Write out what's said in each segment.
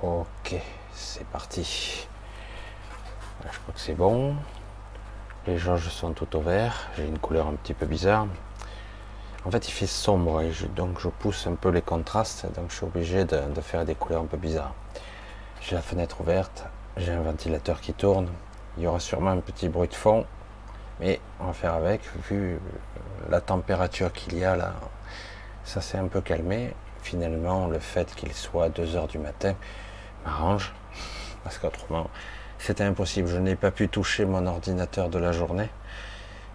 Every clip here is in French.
Ok, c'est parti. Je crois que c'est bon. Les jauges sont tout au vert. J'ai une couleur un petit peu bizarre. En fait, il fait sombre et donc je pousse un peu les contrastes. Donc je suis obligé de, faire des couleurs un peu bizarres. J'ai la fenêtre ouverte. J'ai un ventilateur qui tourne. Il y aura sûrement un petit bruit de fond. Mais on va faire avec. Vu la température qu'il y a là, ça s'est un peu calmé. Finalement, le fait qu'il soit 2 heures du matin, m'arrange, parce qu'autrement, c'était impossible. Je n'ai pas pu toucher mon ordinateur de la journée.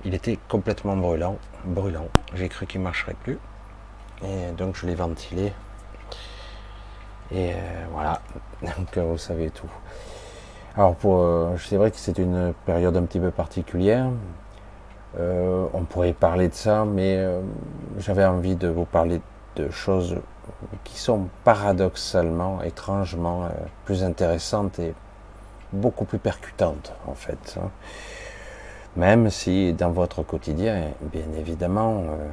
Il était complètement brûlant, brûlant. J'ai cru qu'il marcherait plus. Et donc je l'ai ventilé. Et euh, voilà, donc vous savez tout. Alors pour, euh, c'est vrai que c'est une période un petit peu particulière. Euh, on pourrait parler de ça, mais j'avais envie de vous parler de choses qui sont paradoxalement, étrangement euh, plus intéressantes et beaucoup plus percutantes en fait. Hein. Même si dans votre quotidien, bien évidemment, euh,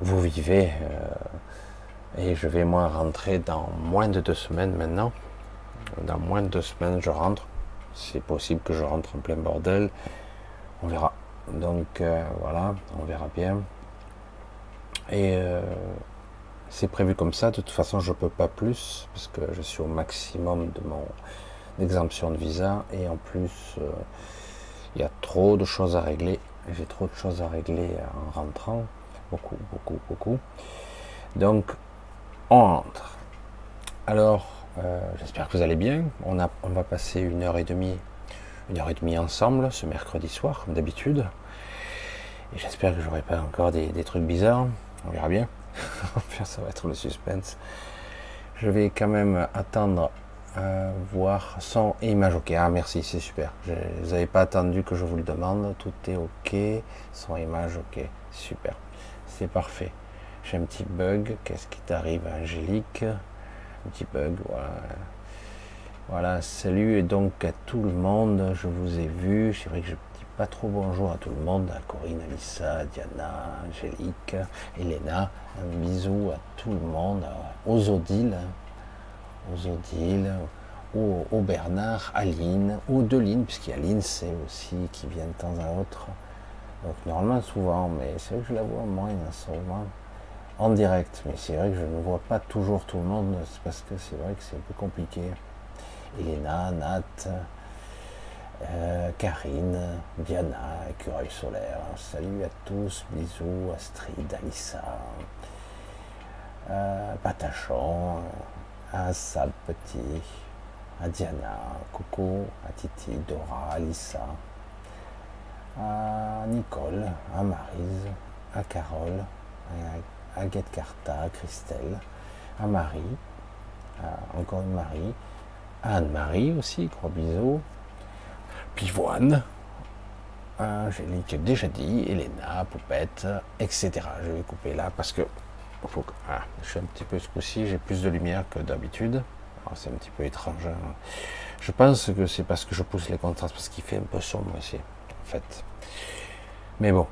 vous vivez, euh, et je vais moi rentrer dans moins de deux semaines maintenant, dans moins de deux semaines je rentre, c'est possible que je rentre en plein bordel, on verra. Donc voilà, on verra bien. Et c'est prévu comme ça. De toute façon, je peux pas plus parce que je suis au maximum de mon exemption de visa et en plus, euh, il y a trop de choses à régler. J'ai trop de choses à régler en rentrant. Beaucoup, beaucoup, beaucoup. Donc, on rentre. Alors, euh, j'espère que vous allez bien. On va passer une heure et demie, une heure et demie ensemble ce mercredi soir, comme d'habitude. Et j'espère que j'aurai pas encore des trucs bizarres. On verra bien. ça va être le suspense. Je vais quand même attendre à voir son et image ok. Ah merci, c'est super. vous n'avez pas attendu que je vous le demande. Tout est ok. Son image ok. Super. C'est parfait. J'ai un petit bug. Qu'est-ce qui t'arrive, Angélique? Un petit bug. Voilà. Voilà. Salut et donc à tout le monde. Je vous ai vu. C'est vrai que je pas trop bonjour à tout le monde, à Corinne, Alissa, Diana, Angélique, Elena. Un bisou à tout le monde, aux Odile, aux Odile, au, Bernard, Aline, aux Deline, puisqu'il y a Aline, c'est aussi qui vient de temps à autre. Donc normalement souvent, mais c'est vrai que je la vois moins souvent en direct. Mais c'est vrai que je ne vois pas toujours tout le monde, c'est parce que c'est vrai que c'est un peu compliqué. Elena, Nat, euh, Karine, Diana, Écureuil solaire, salut à tous, bisous, Astrid, Alissa, euh, Patachon, à Sab Petit, à Diana, coucou, à Titi, Dora, Alissa, à Nicole, à Marise, à Carole, à Agathe à Christelle, à Marie, à encore une Marie, à Anne-Marie aussi, gros bisous, Pivoine, Angélique déjà dit, Elena, Poupette, etc. Je vais couper là parce que faut ah, je suis un petit peu ce coup-ci, j'ai plus de lumière que d'habitude. C'est un petit peu étrange. Hein. Je pense que c'est parce que je pousse les contrastes, parce qu'il fait un peu sombre ici, en fait. Mais bon,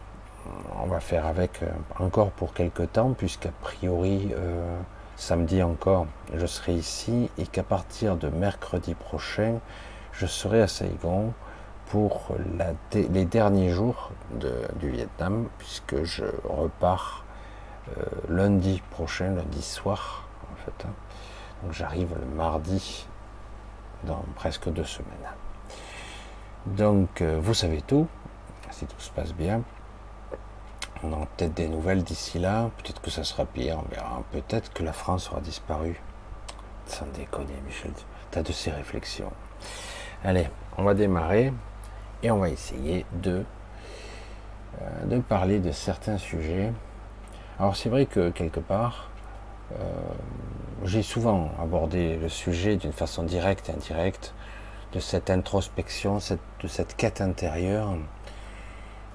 on va faire avec euh, encore pour quelques temps, puisqu'a priori, euh, samedi encore, je serai ici, et qu'à partir de mercredi prochain, je serai à Saigon pour les derniers jours du Vietnam, puisque je repars lundi prochain, lundi soir, en fait. Hein. Donc j'arrive le mardi dans presque deux semaines. Donc euh, vous savez tout, si tout se passe bien. On aura peut-être des nouvelles d'ici là, peut-être que ça sera pire, on verra. Peut-être que la France aura disparu. Sans déconner, Michel, tu as de ces réflexions. Allez, on va démarrer et on va essayer de, euh, de parler de certains sujets. Alors c'est vrai que quelque part, euh, j'ai souvent abordé le sujet d'une façon directe et indirecte, de cette introspection, de cette quête intérieure,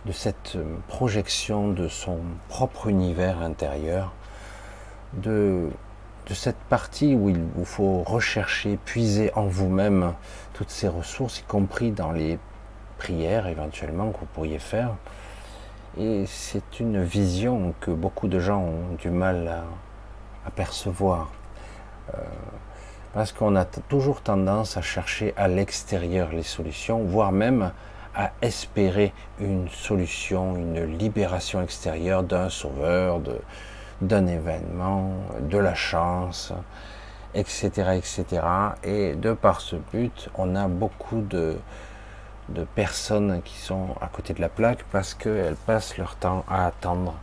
de cette projection de son propre univers intérieur, de de cette partie où il vous faut rechercher, puiser en vous-même toutes ces ressources, y compris dans les prières éventuellement que vous pourriez faire. Et c'est une vision que beaucoup de gens ont du mal à, percevoir. Euh, Parce qu'on a toujours tendance à chercher à l'extérieur les solutions, voire même à espérer une solution, une libération extérieure d'un sauveur, d'un événement, de la chance, etc., etc. Et de par ce but, on a beaucoup de, de personnes qui sont à côté de la plaque parce qu'elles passent leur temps à attendre,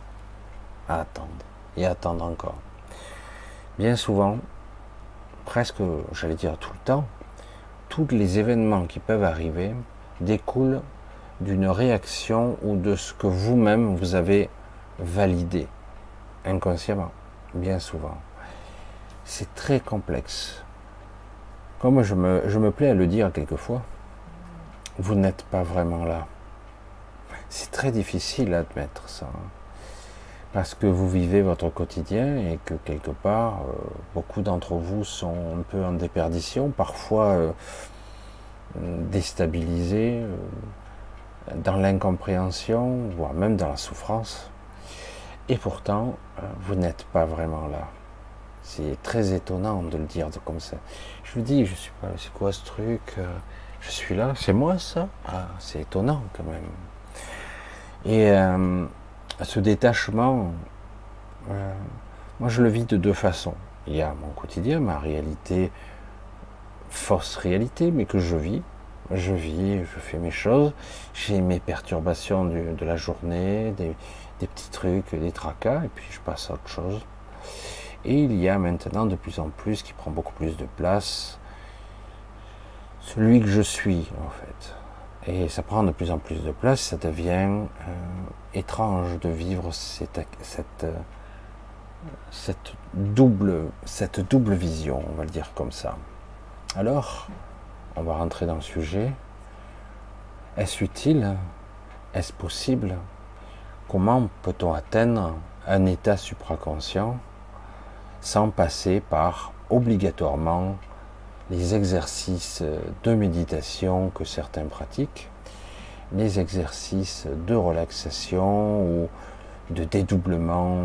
à attendre et attendre encore. Bien souvent, presque, j'allais dire tout le temps, tous les événements qui peuvent arriver découlent d'une réaction ou de ce que vous-même vous avez validé inconsciemment, bien souvent. C'est très complexe. Comme je me, je me plais à le dire quelquefois, vous n'êtes pas vraiment là. C'est très difficile à admettre ça. Hein. Parce que vous vivez votre quotidien et que quelque part, euh, beaucoup d'entre vous sont un peu en déperdition, parfois euh, déstabilisés, euh, dans l'incompréhension, voire même dans la souffrance. Et pourtant, vous n'êtes pas vraiment là. C'est très étonnant de le dire comme ça. Je vous dis, je suis pas, c'est quoi ce truc Je suis là, c'est moi ça ah, C'est étonnant quand même. Et ce détachement, euh, moi je le vis de deux façons. Il y a mon quotidien, ma réalité, fausse réalité, mais que je vis. Je vis, je fais mes choses, j'ai mes perturbations de la journée, des, petits trucs, des tracas, et puis je passe à autre chose. Et il y a maintenant de plus en plus, qui prend beaucoup plus de place, celui que je suis en fait. Et ça prend de plus en plus de place, ça devient euh, étrange de vivre euh, cette double vision, on va le dire comme ça. Alors, on va rentrer dans le sujet. Est-ce utile? Est-ce possible? Comment peut-on atteindre un état supraconscient sans passer par obligatoirement les exercices de méditation que certains pratiquent, les exercices de relaxation ou de dédoublement,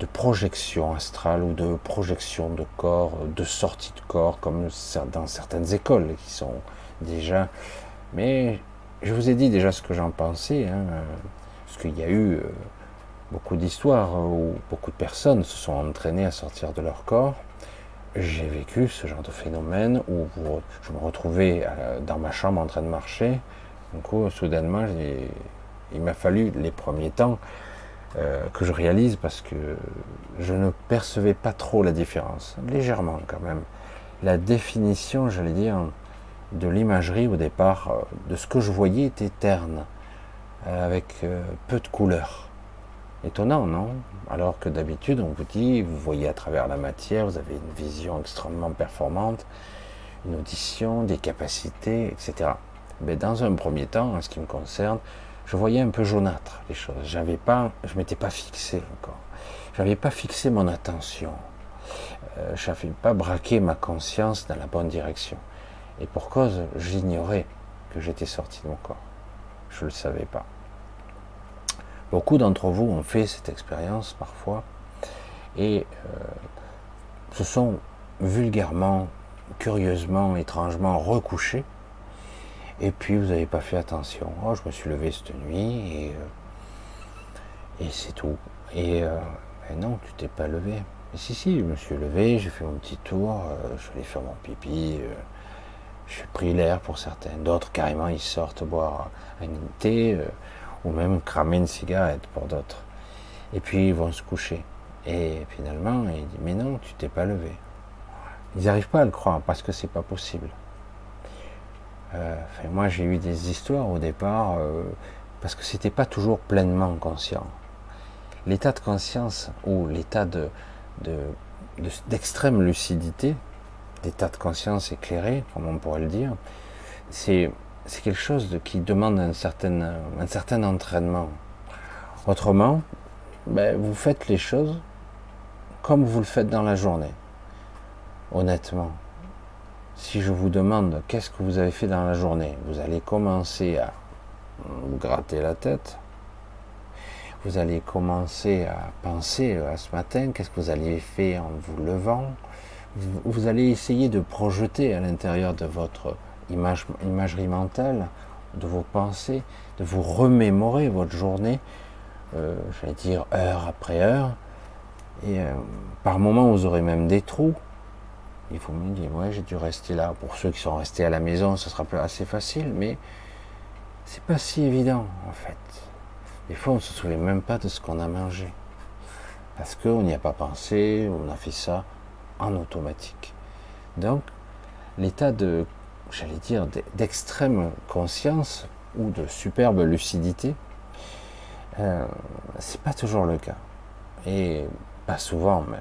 de projection astrale ou de projection de corps, de sortie de corps, comme dans certaines écoles qui sont déjà. Mais je vous ai dit déjà ce que j'en pensais, hein, parce qu'il y a eu euh, beaucoup d'histoires où beaucoup de personnes se sont entraînées à sortir de leur corps j'ai vécu ce genre de phénomène où je me retrouvais euh, dans ma chambre en train de marcher. Du coup, soudainement, il m'a fallu les premiers temps euh, que je réalise parce que je ne percevais pas trop la différence, légèrement quand même. La définition, j'allais dire, de l'imagerie au départ, euh, de ce que je voyais était terne, avec peu de couleurs. Étonnant, non? Alors que d'habitude, on vous dit, vous voyez à travers la matière, vous avez une vision extrêmement performante, une audition, des capacités, etc. Mais dans un premier temps, en ce qui me concerne, je voyais un peu jaunâtre les choses. J'avais pas, je m'étais pas fixé encore. J'avais pas fixé mon attention. Euh, je n'avais pas braqué ma conscience dans la bonne direction. Et pour cause, j'ignorais que j'étais sorti de mon corps. Je ne le savais pas. Beaucoup d'entre vous ont fait cette expérience parfois et euh, se sont vulgairement, curieusement, étrangement recouchés. Et puis vous n'avez pas fait attention. Oh, je me suis levé cette nuit et, euh, c'est tout. Et euh, non, tu t'es pas levé. Mais si, si, je me suis levé, j'ai fait mon petit tour, je suis allé faire mon pipi, je suis pris l'air pour certains. D'autres, carrément, ils sortent boire un thé ou même cramer une cigarette pour d'autres. Et puis ils vont se coucher. Et finalement, il dit Mais non, tu t'es pas levé. Ils n'arrivent pas à le croire parce que c'est pas possible. Euh, moi, j'ai eu des histoires au départ euh, parce que c'était pas toujours pleinement conscient. L'état de conscience ou l'état de, d'extrême lucidité, l'état de conscience éclairé, comme on pourrait le dire, c'est c'est quelque chose qui demande un certain, un certain entraînement. Autrement, ben, vous faites les choses comme vous le faites dans la journée. Honnêtement, si je vous demande qu'est-ce que vous avez fait dans la journée, vous allez commencer à vous gratter la tête. Vous allez commencer à penser à ce matin, qu'est-ce que vous allez faire en vous levant. vous, allez essayer de projeter à l'intérieur de votre image, imagerie mentale, de vos pensées, de vous remémorer votre journée, euh, j'allais dire heure après heure, et euh, par moments vous aurez même des trous. Il faut me dire, ouais, j'ai dû rester là. Pour ceux qui sont restés à la maison, ce sera assez facile, mais c'est pas si évident en fait. Des fois, on ne se souvient même pas de ce qu'on a mangé. Parce qu'on n'y a pas pensé, on a fait ça en automatique. Donc, l'état de, j'allais dire, d'extrême conscience ou de superbe lucidité, euh, c'est pas toujours le cas. Et pas souvent même.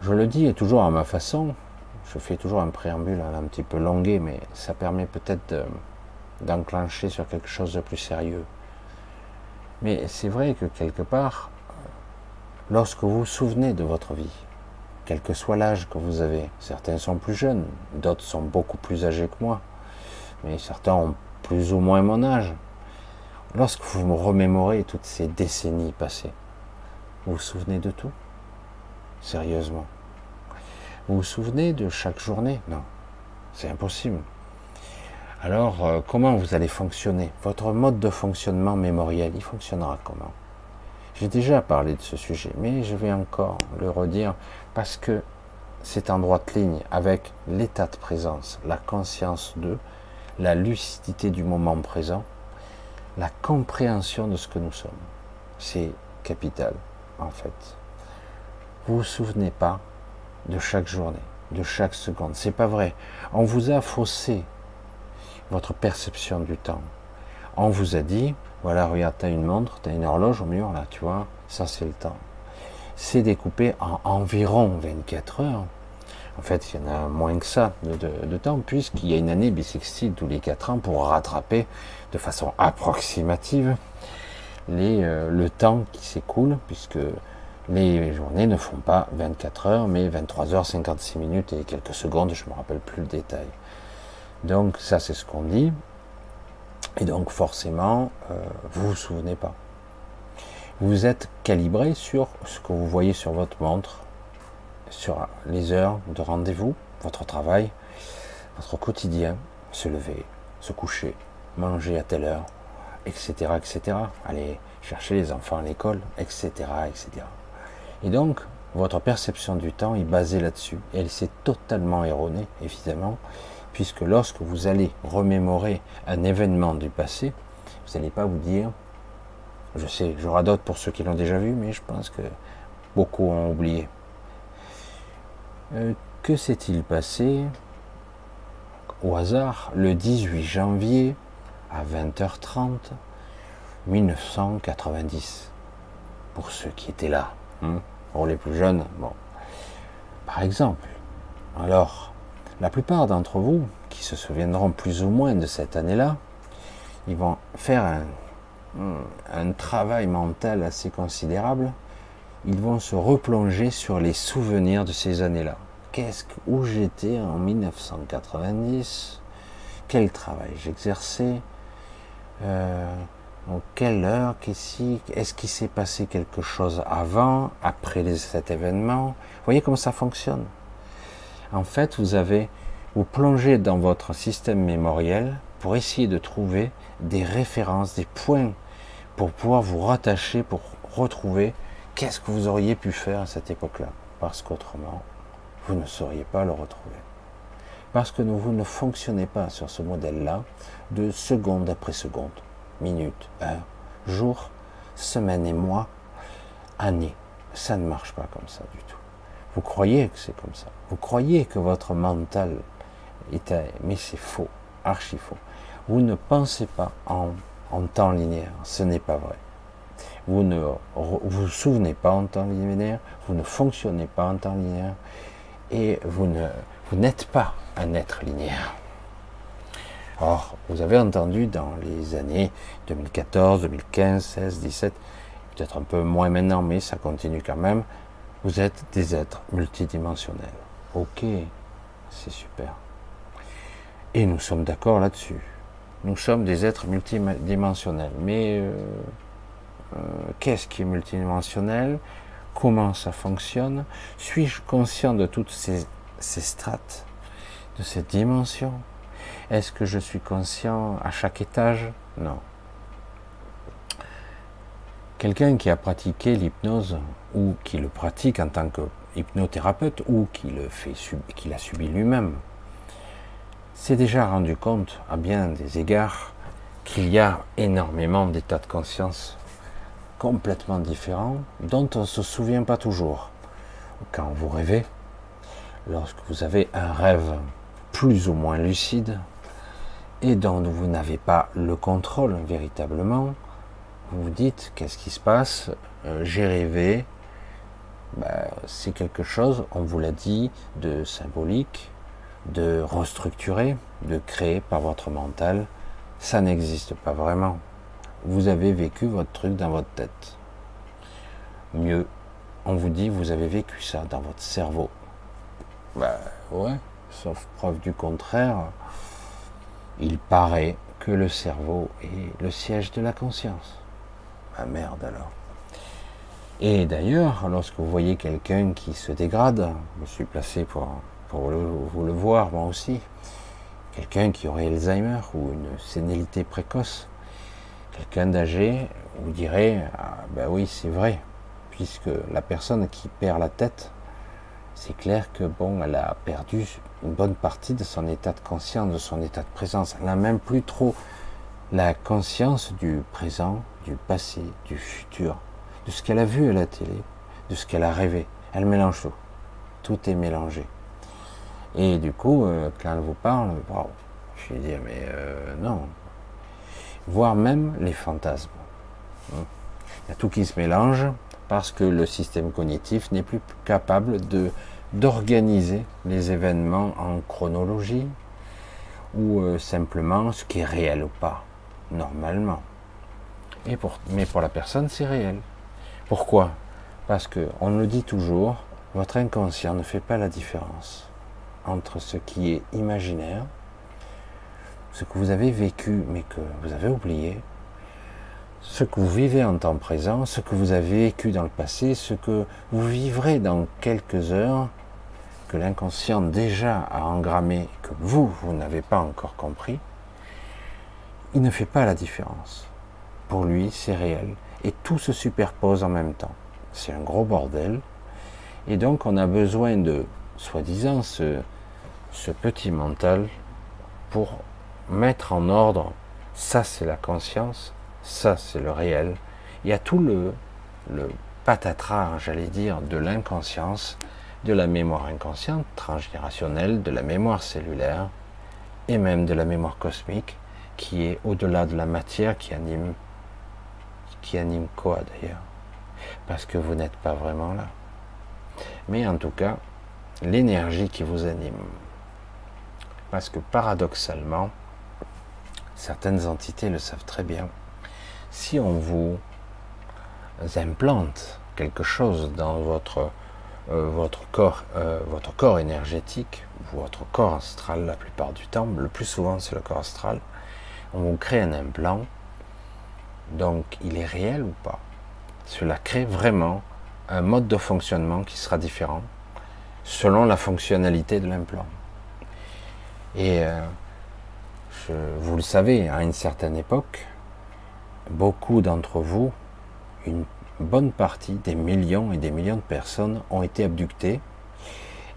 Je le dis toujours à ma façon, je fais toujours un préambule un petit peu longué, mais ça permet peut-être d'enclencher sur quelque chose de plus sérieux. Mais c'est vrai que quelque part, lorsque vous vous souvenez de votre vie, quel que soit l'âge que vous avez, certains sont plus jeunes, d'autres sont beaucoup plus âgés que moi, mais certains ont plus ou moins mon âge. Lorsque vous me remémorez toutes ces décennies passées, vous vous souvenez de tout? Sérieusement? Vous vous souvenez de chaque journée? Non, c'est impossible. Alors, euh, comment vous allez fonctionner? Votre mode de fonctionnement mémoriel, il fonctionnera comment? J'ai déjà parlé de ce sujet, mais je vais encore le redire parce que c'est en droite ligne avec l'état de présence, la conscience de, la lucidité du moment présent, la compréhension de ce que nous sommes. C'est capital, en fait. Vous vous souvenez pas de chaque journée, de chaque seconde. C'est pas vrai. On vous a faussé votre perception du temps. On vous a dit, voilà, regarde, tu as une montre, tu as une horloge au mur, là, tu vois, ça c'est le temps. C'est découpé en environ 24 heures. En fait, il y en a moins que ça de, temps, puisqu'il y a une année bissextile tous les 4 ans pour rattraper de façon approximative les, euh, le temps qui s'écoule, puisque les journées ne font pas 24 heures, mais 23 heures 56 minutes et quelques secondes, je ne me rappelle plus le détail. Donc ça c'est ce qu'on dit. Et donc forcément, euh, vous vous souvenez pas. Vous êtes calibré sur ce que vous voyez sur votre montre, sur les heures de rendez-vous, votre travail, votre quotidien, se lever, se coucher, manger à telle heure, etc., etc. Aller chercher les enfants à l'école, etc., etc. Et donc, votre perception du temps est basée là-dessus. Elle s'est totalement erronée, évidemment, puisque lorsque vous allez remémorer un événement du passé, vous n'allez pas vous dire, je sais, j'aurai d'autres pour ceux qui l'ont déjà vu, mais je pense que beaucoup ont oublié. Euh, que s'est-il passé au hasard le 18 janvier à 20h30 1990 Pour ceux qui étaient là, hein, pour les plus jeunes, bon. Par exemple, alors, la plupart d'entre vous qui se souviendront plus ou moins de cette année-là, ils vont faire un, un travail mental assez considérable. Ils vont se replonger sur les souvenirs de ces années-là. Qu'est-ce que, où j'étais en 1990 Quel travail j'exerçais? Euh, quelle heure? Est-ce qu'il s'est passé quelque chose avant, après cet événement? Voyez comment ça fonctionne? En fait, vous avez, vous plongez dans votre système mémoriel pour essayer de trouver des références, des points pour pouvoir vous rattacher, pour retrouver qu'est-ce que vous auriez pu faire à cette époque-là. Parce qu'autrement, vous ne sauriez pas le retrouver. Parce que vous ne fonctionnez pas sur ce modèle-là de seconde après seconde minutes, heures, jours, semaines et mois, années. Ça ne marche pas comme ça du tout. Vous croyez que c'est comme ça. Vous croyez que votre mental est... Mais c'est faux, archi faux. Vous ne pensez pas en, temps linéaire. Ce n'est pas vrai. Vous ne vous, vous souvenez pas en temps linéaire. Vous ne fonctionnez pas en temps linéaire. Et vous ne vous n'êtes pas un être linéaire. Or, vous avez entendu dans les années 2014, 2015, 16, 17, peut-être un peu moins maintenant, mais ça continue quand même, vous êtes des êtres multidimensionnels. Ok, c'est super. Et nous sommes d'accord là-dessus. Nous sommes des êtres multidimensionnels. Mais euh, euh, qu'est-ce qui est multidimensionnel? Comment ça fonctionne? Suis-je conscient de toutes ces, strates, de ces dimensions? Est-ce que je suis conscient à chaque étage? Non. Quelqu'un qui a pratiqué l'hypnose ou qui le pratique en tant que hypnothérapeute ou qui le fait, qui l'a subi lui-même, s'est déjà rendu compte, à bien des égards, qu'il y a énormément d'états de conscience complètement différents dont on ne se souvient pas toujours. Quand vous rêvez, lorsque vous avez un rêve plus ou moins lucide et dont vous n'avez pas le contrôle véritablement, vous vous dites qu'est-ce qui se passe? Euh, J'ai rêvé. Ben, c'est quelque chose, on vous l'a dit, de symbolique, de restructurer, de créer par votre mental. Ça n'existe pas vraiment vous avez vécu votre truc dans votre tête. Mieux, on vous dit vous avez vécu ça dans votre cerveau. Bah ouais, sauf preuve du contraire, il paraît que le cerveau est le siège de la conscience. Ah merde alors. Et d'ailleurs, lorsque vous voyez quelqu'un qui se dégrade, je suis placé pour, vous le voir moi aussi, quelqu'un qui aurait Alzheimer ou une sénilité précoce, Quelqu'un d'âgé vous dirait ah, ben oui, c'est vrai, puisque la personne qui perd la tête, c'est clair que bon, elle a perdu une bonne partie de son état de conscience, de son état de présence. Elle n'a même plus trop la conscience du présent, du passé, du futur, de ce qu'elle a vu à la télé, de ce qu'elle a rêvé. Elle mélange tout. Tout est mélangé. Et du coup, euh, quand elle vous parle, je vais dire, mais euh, non, voire même les fantasmes. Il y a tout qui se mélange parce que le système cognitif n'est plus capable de d'organiser les événements en chronologie ou euh, simplement ce qui est réel ou pas, normalement. Et pour, mais pour la personne, c'est réel. Pourquoi? Parce que on le dit toujours, votre inconscient ne fait pas la différence entre ce qui est imaginaire ce que vous avez vécu mais que vous avez oublié, ce que vous vivez en temps présent, ce que vous avez vécu dans le passé, ce que vous vivrez dans quelques heures, que l'inconscient déjà a engrammé, que vous, vous n'avez pas encore compris, il ne fait pas la différence. Pour lui, c'est réel. Et tout se superpose en même temps. C'est un gros bordel. Et donc, on a besoin de, soi-disant, ce, ce petit mental pour mettre en ordre, ça c'est la conscience, ça c'est le réel. Il y a tout le, le patatras, j'allais dire, de l'inconscience, de la mémoire inconsciente, transgénérationnelle, de la mémoire cellulaire, et même de la mémoire cosmique, qui est au-delà de la matière qui anime, qui anime quoi d'ailleurs Parce que vous n'êtes pas vraiment là. Mais en tout cas, l'énergie qui vous anime. Parce que paradoxalement, certaines entités le savent très bien. Si on vous implante quelque chose dans votre, euh, corps, euh, votre corps énergétique, votre corps astral la plupart du temps, le plus souvent c'est le corps astral, on vous crée un implant, donc il est réel ou pas? Cela crée vraiment un mode de fonctionnement qui sera différent selon la fonctionnalité de l'implant. Et euh, vous le savez, à une certaine époque, beaucoup d'entre vous, une bonne partie des millions et des millions de personnes ont été abductées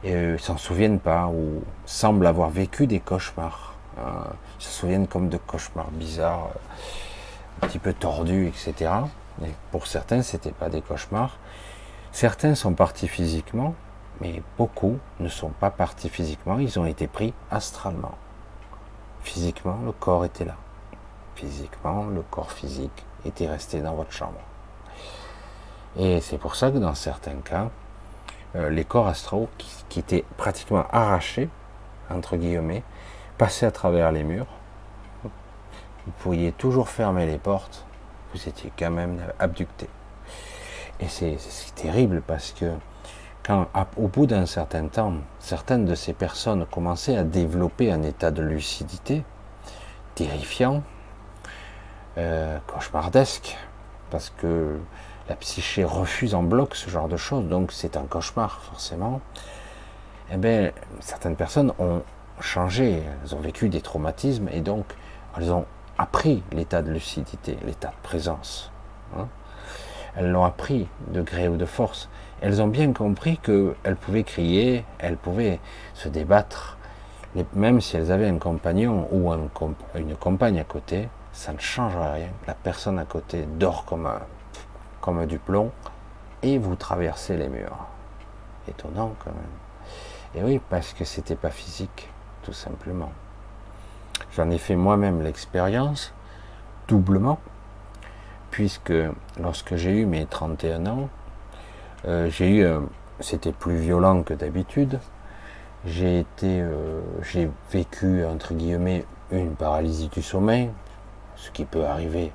et ne s'en souviennent pas ou semblent avoir vécu des cauchemars. Ils euh, se souviennent comme de cauchemars bizarres, un petit peu tordus, etc. Et pour certains, ce n'était pas des cauchemars. Certains sont partis physiquement, mais beaucoup ne sont pas partis physiquement, ils ont été pris astralement. Physiquement, le corps était là. Physiquement, le corps physique était resté dans votre chambre. Et c'est pour ça que dans certains cas, euh, les corps astraux qui, étaient pratiquement arrachés, entre guillemets, passaient à travers les murs. Vous pouviez toujours fermer les portes, vous étiez quand même abducté. Et c'est terrible parce que quand, au bout d'un certain temps, certaines de ces personnes commençaient à développer un état de lucidité terrifiant, euh, cauchemardesque, parce que la psyché refuse en bloc ce genre de choses, donc c'est un cauchemar forcément. Eh bien, certaines personnes ont changé, elles ont vécu des traumatismes et donc elles ont appris l'état de lucidité, l'état de présence. Hein. elles l'ont appris de gré ou de force. Elles ont bien compris qu'elles pouvaient crier, elles pouvaient se débattre, même si elles avaient un compagnon ou une compagne à côté, ça ne changera rien. La personne à côté dort comme, comme du plomb et vous traversez les murs. Étonnant quand même. Et oui, parce que c'était pas physique, tout simplement. J'en ai fait moi-même l'expérience, doublement, puisque lorsque j'ai eu mes 31 ans, euh, euh, c'était plus violent que d'habitude. J'ai été, euh, j'ai vécu entre guillemets une paralysie du sommeil, ce qui peut arriver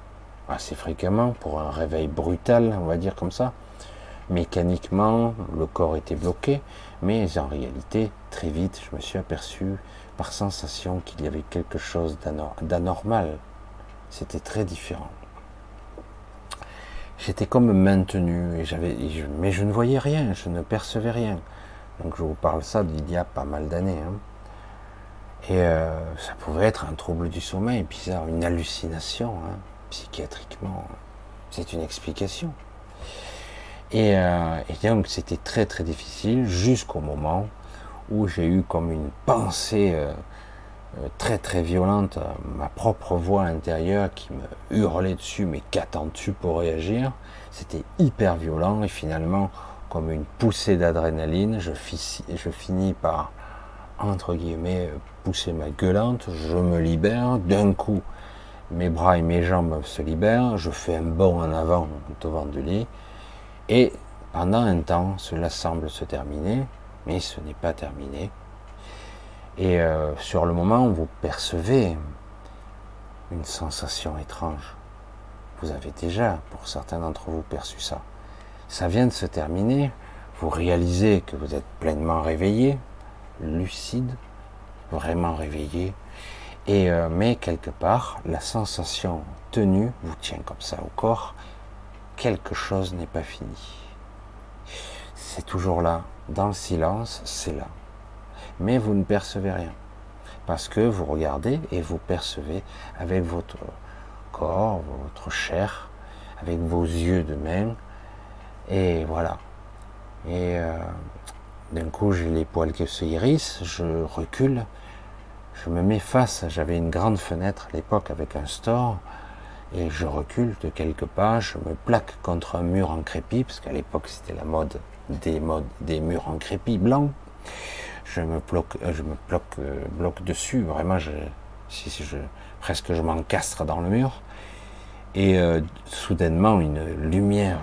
assez fréquemment pour un réveil brutal, on va dire comme ça. Mécaniquement, le corps était bloqué, mais en réalité, très vite, je me suis aperçu par sensation qu'il y avait quelque chose d'anormal. C'était très différent. J'étais comme maintenu, et j'avais, mais je ne voyais rien, je ne percevais rien. Donc je vous parle ça d'il y a pas mal d'années. Hein. Et euh, ça pouvait être un trouble du sommeil, bizarre, une hallucination, hein, psychiatriquement. C'est une explication. Et, euh, et donc c'était très très difficile jusqu'au moment où j'ai eu comme une pensée euh, très très violente, ma propre voix intérieure qui me hurlait dessus, mais qu'attends-tu pour réagir? C'était hyper violent et finalement, comme une poussée d'adrénaline, je, finis par, entre guillemets, pousser ma gueulante, je me libère, d'un coup, mes bras et mes jambes se libèrent, je fais un bond en avant devant du lit, et pendant un temps, cela semble se terminer, mais ce n'est pas terminé. Et euh, sur le moment, vous percevez une sensation étrange. Vous avez déjà, pour certains d'entre vous, perçu ça. Ça vient de se terminer. Vous réalisez que vous êtes pleinement réveillé, lucide, vraiment réveillé. Et euh, mais quelque part, la sensation tenue vous tient comme ça au corps. Quelque chose n'est pas fini. C'est toujours là, dans le silence, c'est là. Mais vous ne percevez rien. Parce que vous regardez et vous percevez avec votre corps, votre chair, avec vos yeux de même. Et voilà. Et euh, d'un coup, j'ai les poils qui se hérissent, je recule, je me mets face. J'avais une grande fenêtre à l'époque avec un store. Et je recule de quelques pas, je me plaque contre un mur en crépi, parce qu'à l'époque c'était la mode des, des murs en crépi blanc. Je me bloque, euh, je me bloque, euh, dessus. Vraiment, je, presque je m'encastre dans le mur. Et euh, soudainement, une lumière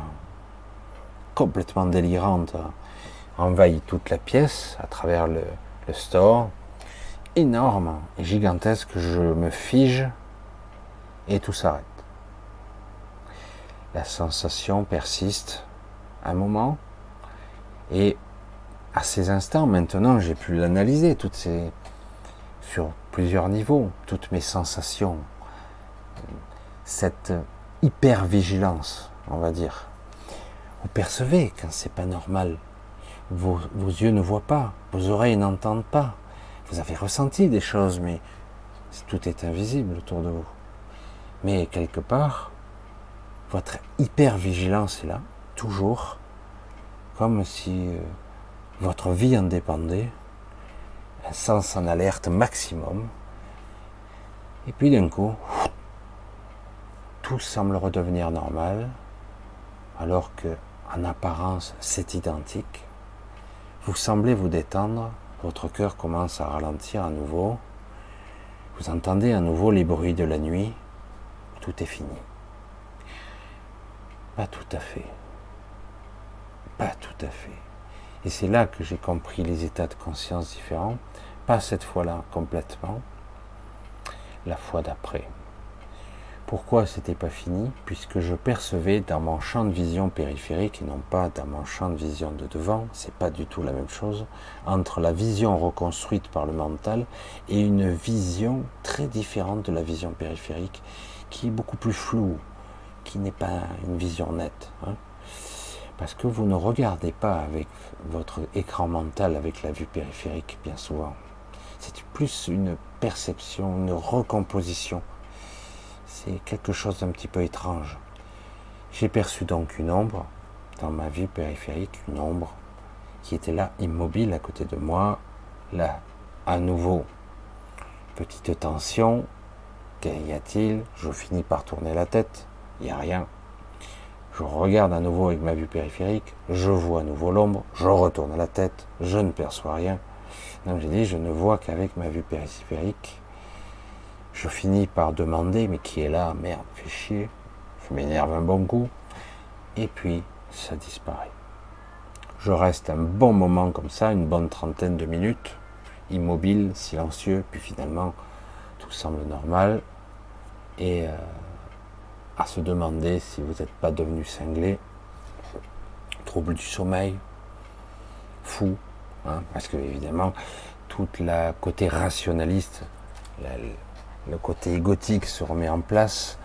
complètement délirante envahit toute la pièce à travers le, le store. Énorme et gigantesque. Je me fige et tout s'arrête. La sensation persiste un moment, et à ces instants, maintenant, j'ai pu l'analyser, toutes ces, sur plusieurs niveaux, toutes mes sensations, cette hyper-vigilance, on va dire. Vous percevez quand c'est pas normal. Vos, vos, yeux ne voient pas, vos oreilles n'entendent pas. Vous avez ressenti des choses, mais tout est invisible autour de vous. Mais quelque part, votre hyper-vigilance est là, toujours, comme si euh, votre vie en dépendait, un sens en alerte maximum, et puis d'un coup, tout semble redevenir normal, alors que en apparence c'est identique. Vous semblez vous détendre, votre cœur commence à ralentir à nouveau, vous entendez à nouveau les bruits de la nuit, tout est fini. Pas tout à fait. Pas tout à fait. Et c'est là que j'ai compris les états de conscience différents, pas cette fois-là complètement, la fois d'après. Pourquoi c'était pas fini? Puisque je percevais dans mon champ de vision périphérique et non pas dans mon champ de vision de devant, c'est pas du tout la même chose, entre la vision reconstruite par le mental et une vision très différente de la vision périphérique qui est beaucoup plus floue, qui n'est pas une vision nette. Hein. Parce que vous ne regardez pas avec votre écran mental, avec la vue périphérique, bien souvent. C'est plus une perception, une recomposition. C'est quelque chose d'un petit peu étrange. J'ai perçu donc une ombre dans ma vue périphérique, une ombre qui était là, immobile à côté de moi. Là, à nouveau, petite tension. Qu'y a-t-il? Je finis par tourner la tête. Il n'y a rien. Je regarde à nouveau avec ma vue périphérique. Je vois à nouveau l'ombre. Je retourne la tête. Je ne perçois rien. Donc j'ai dit, je ne vois qu'avec ma vue périphérique. Je finis par demander, mais qui est là? Merde, fais chier. Je m'énerve un bon coup. Et puis, ça disparaît. Je reste un bon moment comme ça, une bonne trentaine de minutes, immobile, silencieux, puis finalement, tout semble normal. Et euh, à se demander si vous n'êtes pas devenu cinglé, trouble du sommeil, fou, Hein, parce que évidemment, tout le côté rationaliste, le côté égotique se remet en place,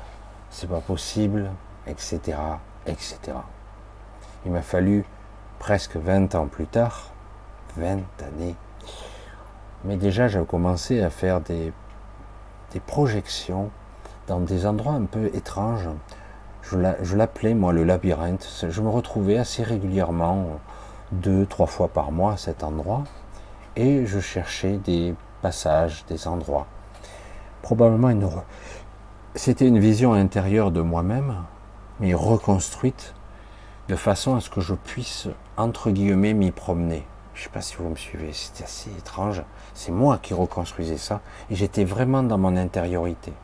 c'est pas possible, etc., etc. Il m'a fallu presque 20 ans plus tard, 20 années, mais déjà j'ai commencé à faire des, des projections dans des endroits un peu étranges. Je l'appelais moi le labyrinthe. Je me retrouvais assez régulièrement deux, trois fois par mois à cet endroit, et je cherchais des passages, des endroits. Probablement une... C'était une vision intérieure de moi-même, mais reconstruite de façon à ce que je puisse, entre guillemets, m'y promener. Je ne sais pas si vous me suivez, c'était assez étrange. C'est moi qui reconstruisais ça, et j'étais vraiment dans mon intériorité.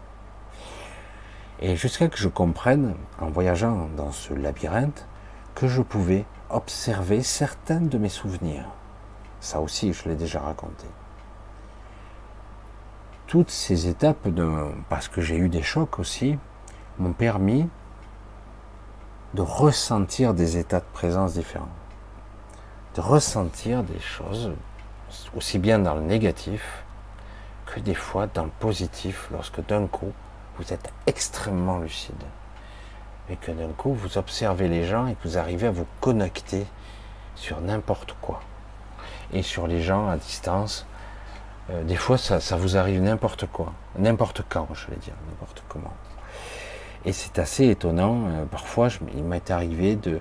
Et jusqu'à que je comprenne, en voyageant dans ce labyrinthe, que je pouvais observer certains de mes souvenirs. Ça aussi, je l'ai déjà raconté. Toutes ces étapes, de, parce que j'ai eu des chocs aussi, m'ont permis de ressentir des états de présence différents. De ressentir des choses, aussi bien dans le négatif que des fois dans le positif, lorsque d'un coup, vous êtes extrêmement lucide et que d'un coup vous observez les gens et que vous arrivez à vous connecter sur n'importe quoi. Et sur les gens à distance, euh, des fois ça, vous arrive n'importe quoi, n'importe quand, je vais dire, n'importe comment. Et c'est assez étonnant, euh, parfois il m'est arrivé de,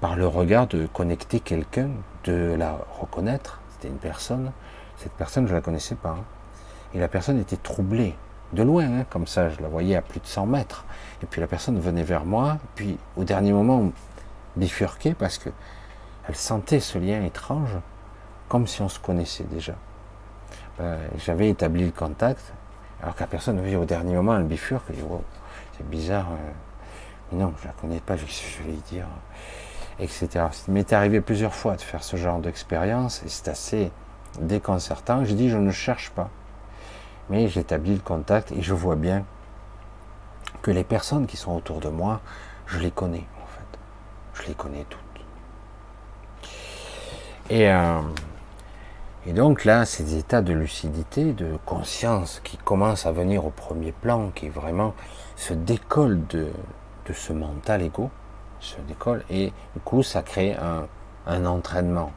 par le regard, de connecter quelqu'un, de la reconnaître, c'était une personne, cette personne je ne la connaissais pas, hein. et la personne était troublée, de loin, hein, comme ça, je la voyais à plus de 100 mètres. Et puis la personne venait vers moi, puis au dernier moment, bifurquait parce que elle sentait ce lien étrange, comme si on se connaissait déjà. Ben, j'avais établi le contact, alors que la personne au dernier moment, elle bifurque, je dis, c'est bizarre, euh, mais non, je la connais pas, je, je vais lui dire, etc. Il m'est arrivé plusieurs fois de faire ce genre d'expérience, et c'est assez déconcertant. Je dis, je ne cherche pas mais j'établis le contact et je vois bien que les personnes qui sont autour de moi, je les connais en fait. Je les connais toutes. Et, euh, donc là, ces états de lucidité, de conscience qui commencent à venir au premier plan, qui vraiment se décollent de, ce mental égo, se décolle et du coup ça crée un entraînement.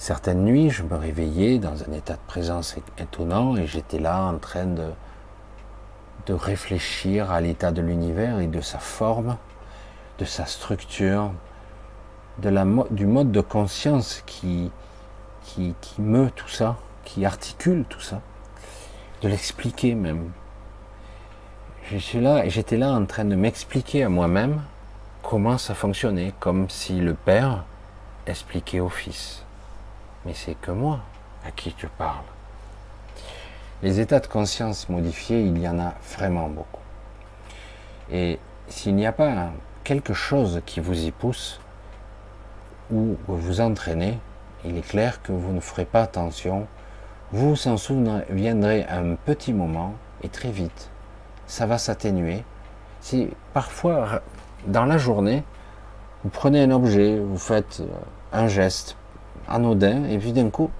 Certaines nuits, je me réveillais dans un état de présence étonnant et j'étais là en train de, réfléchir à l'état de l'univers et de sa forme, de sa structure, du mode de conscience qui, qui, qui meut tout ça, qui articule tout ça, de l'expliquer même. J'étais là, j'étais là en train de m'expliquer à moi-même comment ça fonctionnait, comme si le Père expliquait au Fils mais c'est que moi à qui tu parles. Les états de conscience modifiés, il y en a vraiment beaucoup. Et s'il n'y a pas quelque chose qui vous y pousse, ou vous entraînez, il est clair que vous ne ferez pas attention, vous vous en souviendrez un petit moment et très vite, ça va s'atténuer. Si parfois, dans la journée, vous prenez un objet, vous faites un geste, anodin, et puis d'un coup,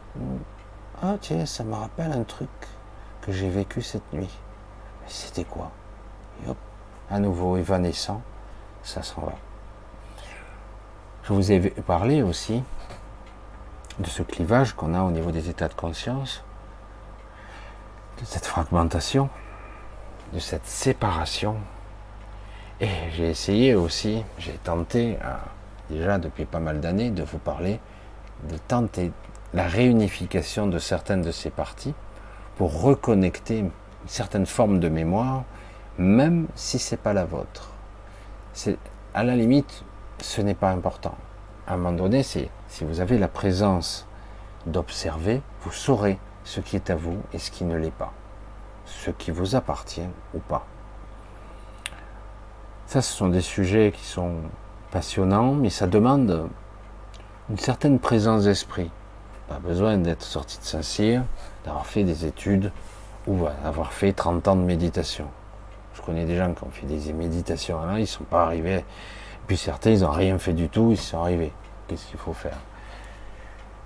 ah tiens, ça me rappelle un truc que j'ai vécu cette nuit. C'était quoi? À nouveau évanescent, ça s'en va. Je vous ai parlé aussi de ce clivage qu'on a au niveau des états de conscience, de cette fragmentation, de cette séparation. Et j'ai essayé aussi, j'ai tenté, déjà depuis pas mal d'années, de vous parler, de tenter la réunification de certaines de ces parties pour reconnecter une certaine forme de mémoire, même si c'est pas la vôtre. C'est à la limite, ce n'est pas important. À un moment donné, si vous avez la présence d'observer, vous saurez ce qui est à vous et ce qui ne l'est pas, ce qui vous appartient ou pas. Ça, ce sont des sujets qui sont passionnants, mais ça demande une certaine présence d'esprit. Pas besoin d'être sorti de Saint-Cyr, d'avoir fait des études ou d'avoir fait 30 ans de méditation. Je connais des gens qui ont fait des méditations là, ils ne sont pas arrivés. Puis certains, ils n'ont rien fait du tout, ils sont arrivés. Qu'est-ce qu'il faut faire?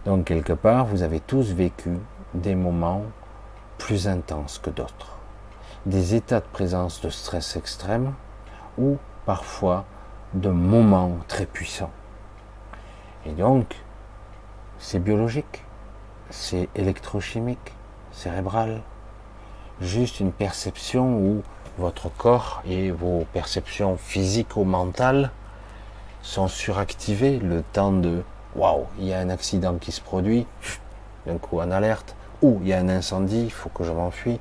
Donc quelque part, vous avez tous vécu des moments plus intenses que d'autres. Des états de présence de stress extrême ou parfois de moments très puissants. Et donc, c'est biologique, c'est électrochimique, cérébral, juste une perception où votre corps et vos perceptions physiques ou mentales sont suractivées le temps de waouh, il y a un accident qui se produit, d'un coup en alerte, ou il y a un incendie, il faut que je m'enfuis,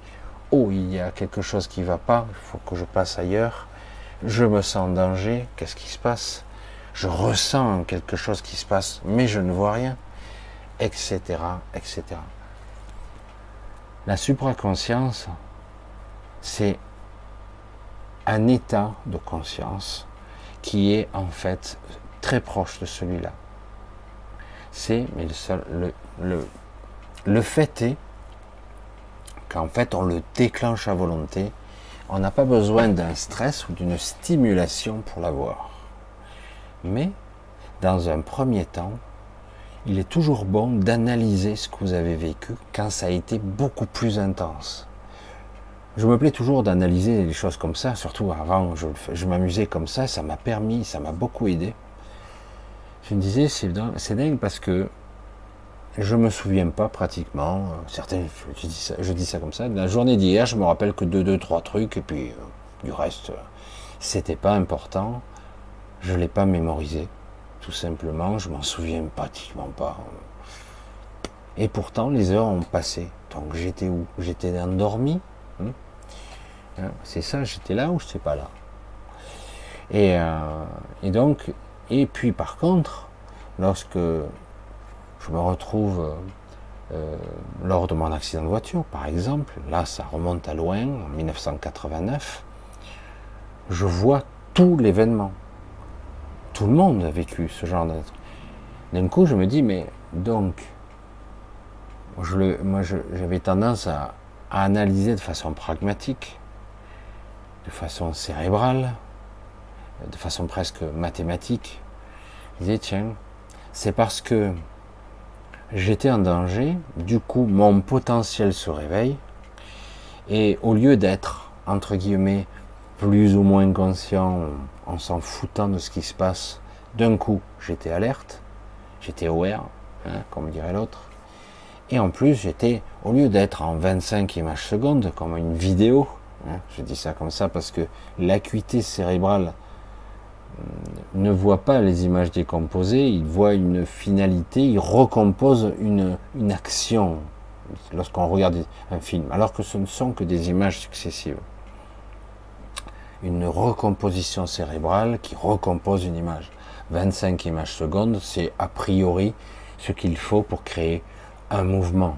ou il y a quelque chose qui ne va pas, il faut que je passe ailleurs, je me sens en danger, qu'est-ce qui se passe? Je ressens quelque chose qui se passe, mais je ne vois rien, etc., etc. La supraconscience, c'est un état de conscience qui est en fait très proche de celui-là. C'est, mais le, seul, le, le, le fait est qu'en fait on le déclenche à volonté. On n'a pas besoin d'un stress ou d'une stimulation pour l'avoir. Mais dans un premier temps, il est toujours bon d'analyser ce que vous avez vécu quand ça a été beaucoup plus intense. Je me plais toujours d'analyser les choses comme ça, surtout avant, je, m'amusais comme ça, ça m'a permis, ça m'a beaucoup aidé. Je me disais, c'est dingue parce que je me souviens pas pratiquement, certains, je dis ça, comme ça, la journée d'hier, je me rappelle que deux, deux, trois trucs, et puis euh, du reste, c'était pas important, je l'ai pas mémorisé, tout simplement, je m'en souviens pratiquement pas. Et pourtant, les heures ont passé. Donc j'étais où? J'étais endormi, Hmm? Hein, c'est ça, j'étais là ou je sais pas là? Et, euh, et, donc, et puis par contre, lorsque je me retrouve euh, lors de mon accident de voiture, par exemple, là ça remonte à loin, en 1989, je vois tout l'événement. Tout le monde a vécu ce genre de... D'un coup, je me dis, mais donc, moi j'avais tendance à, à analyser de façon pragmatique, de façon cérébrale, de façon presque mathématique. Je disais, tiens, c'est parce que j'étais en danger, du coup mon potentiel se réveille, et au lieu d'être, entre guillemets, plus ou moins conscient en s'en foutant de ce qui se passe, d'un coup j'étais alerte, j'étais aware, hein, comme dirait l'autre, et en plus, j'étais, au lieu d'être en 25 images secondes, comme une vidéo, hein, je dis ça comme ça parce que l'acuité cérébrale euh, ne voit pas les images décomposées, il voit une finalité, il recompose une, une action lorsqu'on regarde un film, alors que ce ne sont que des images successives. Une recomposition cérébrale qui recompose une image. 25 images secondes, c'est a priori ce qu'il faut pour créer un mouvement.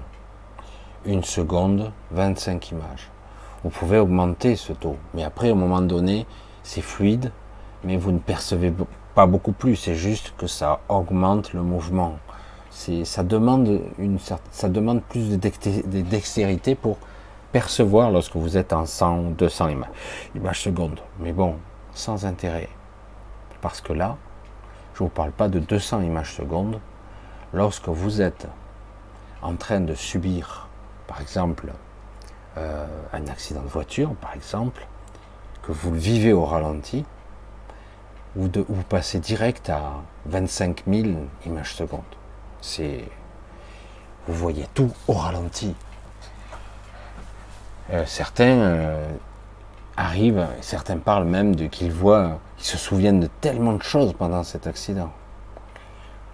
Une seconde, 25 images. Vous pouvez augmenter ce taux, mais après, au moment donné, c'est fluide, mais vous ne percevez pas beaucoup plus. C'est juste que ça augmente le mouvement. Ça demande, ça demande plus de dextérité pour percevoir lorsque vous êtes en 100 200 images, images secondes. Mais bon, sans intérêt. Parce que là, je ne vous parle pas de 200 images secondes. Lorsque vous êtes en train de subir, par exemple, euh, un accident de voiture, par exemple, que vous le vivez au ralenti, ou de, vous passez direct à 25 000 images secondes. C'est, vous voyez tout au ralenti. Euh, certains euh, arrivent, certains parlent même de qu'ils voient, ils se souviennent de tellement de choses pendant cet accident.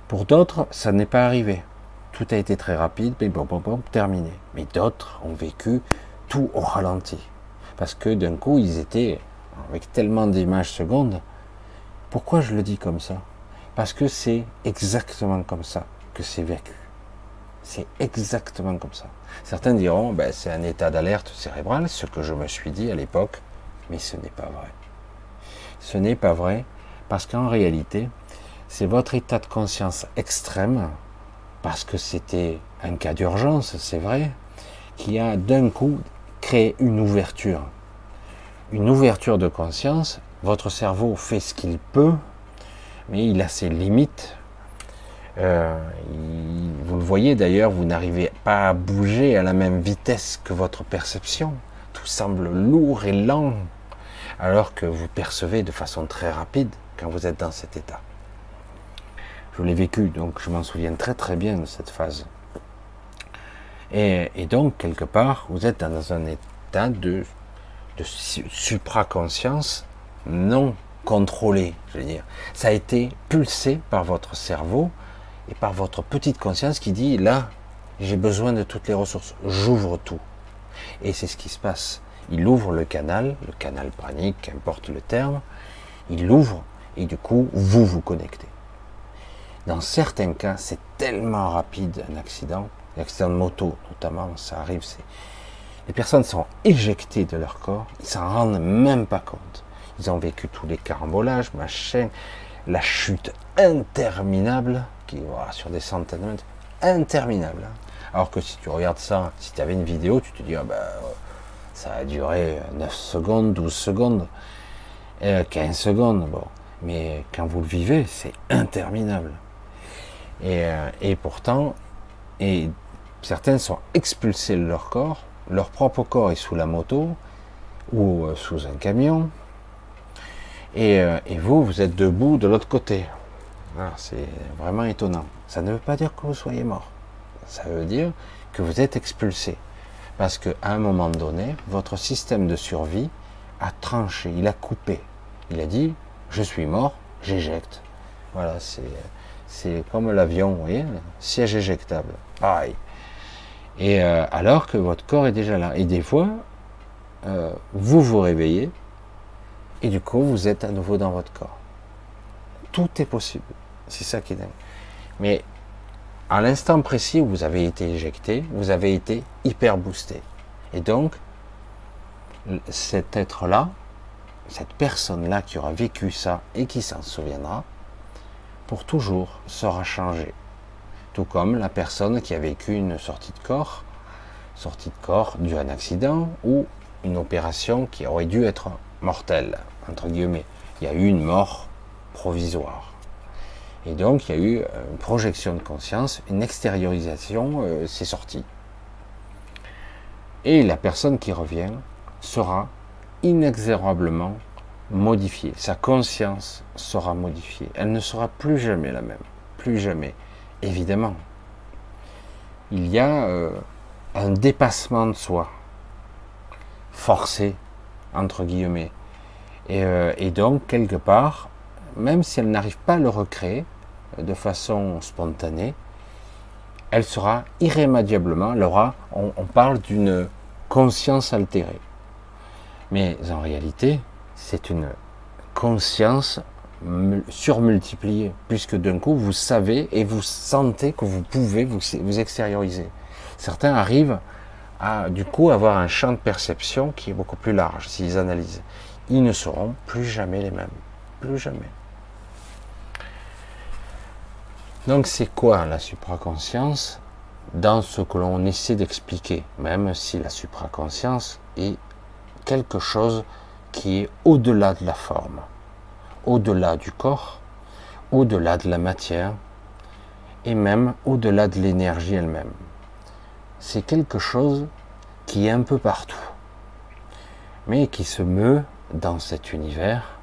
Pour d'autres, ça n'est pas arrivé. Tout a été très rapide, mais bon, bon, bon, terminé. Mais d'autres ont vécu tout au ralenti. Parce que d'un coup, ils étaient avec tellement d'images secondes. Pourquoi je le dis comme ça? Parce que c'est exactement comme ça que c'est vécu. C'est exactement comme ça. Certains diront, ben, c'est un état d'alerte cérébrale, ce que je me suis dit à l'époque, mais ce n'est pas vrai. Ce n'est pas vrai parce qu'en réalité, c'est votre état de conscience extrême, parce que c'était un cas d'urgence, c'est vrai, qui a d'un coup créé une ouverture. Une ouverture de conscience, votre cerveau fait ce qu'il peut, mais il a ses limites. Euh, vous le voyez d'ailleurs, vous n'arrivez pas à bouger à la même vitesse que votre perception. Tout semble lourd et lent, alors que vous percevez de façon très rapide quand vous êtes dans cet état. Je l'ai vécu, donc je m'en souviens très très bien de cette phase. Et, donc, quelque part, vous êtes dans un état de, de supraconscience non contrôlé, je veux dire. Ça a été pulsé par votre cerveau et par votre petite conscience qui dit, là, j'ai besoin de toutes les ressources, j'ouvre tout. Et c'est ce qui se passe. Il ouvre le canal, le canal pranique, qu'importe le terme, il l'ouvre et du coup, vous vous connectez. Dans certains cas, c'est tellement rapide un accident, l'accident de moto notamment, ça arrive, c'est les personnes sont éjectées de leur corps, ils s'en rendent même pas compte. Ils ont vécu tous les carambolages, machin, la chute interminable, voilà, sur des centaines de mètres, interminable. Hein. Alors que si tu regardes ça, si tu avais une vidéo, tu te dis, ah ben, ça a duré 9 secondes, 12 secondes, 15 euh, secondes, bon. Mais quand vous le vivez, c'est interminable. Euh, et, pourtant, et certains sont expulsés de leur corps, leur propre corps est sous la moto ou euh, sous un camion, euh, et, vous, vous êtes debout de l'autre côté. C'est vraiment étonnant. Ça ne veut pas dire que vous soyez mort. Ça veut dire que vous êtes expulsé. Parce qu'à un moment donné, votre système de survie a tranché, il a coupé. Il a dit, je suis mort, j'éjecte. Voilà, c'est c'est comme l'avion, vous voyez, siège éjectable, pareil. Et euh, alors que votre corps est déjà là. Et des fois, euh, vous vous réveillez, et du coup, vous êtes à nouveau dans votre corps. Tout est possible. C'est ça qui est dingue. Mais à l'instant précis où vous avez été éjecté, vous avez été hyper boosté. Et donc, cet être-là, cette personne-là qui aura vécu ça et qui s'en souviendra, pour toujours sera changé. Tout comme la personne qui a vécu une sortie de corps, sortie de corps due à un accident ou une opération qui aurait dû être mortelle, entre guillemets. Il y a eu une mort provisoire. Et donc il y a eu une projection de conscience, une extériorisation, euh, c'est sorti. Et la personne qui revient sera inexorablement modifiée. Sa conscience sera modifiée. Elle ne sera plus jamais la même. Plus jamais. Évidemment. Il y a euh, un dépassement de soi. Forcé, entre guillemets. Et, euh, et, donc, quelque part, même si elle n'arrive pas à le recréer de façon spontanée, elle sera irrémédiablement, elle aura, on, on parle d'une conscience altérée. Mais en réalité, c'est une conscience surmultipliée, puisque d'un coup, vous savez et vous sentez que vous pouvez vous, vous extérioriser. Certains arrivent à, du coup, avoir un champ de perception qui est beaucoup plus large s'ils analysent. Ils ne seront plus jamais les mêmes. Plus jamais. Donc, c'est quoi la supraconscience dans ce que l'on essaie d'expliquer, même si la supraconscience est quelque chose qui est au-delà de la forme, au-delà du corps, au-delà de la matière, et même au-delà de l'énergie elle-même. C'est quelque chose qui est un peu partout, mais qui se meut dans cet univers.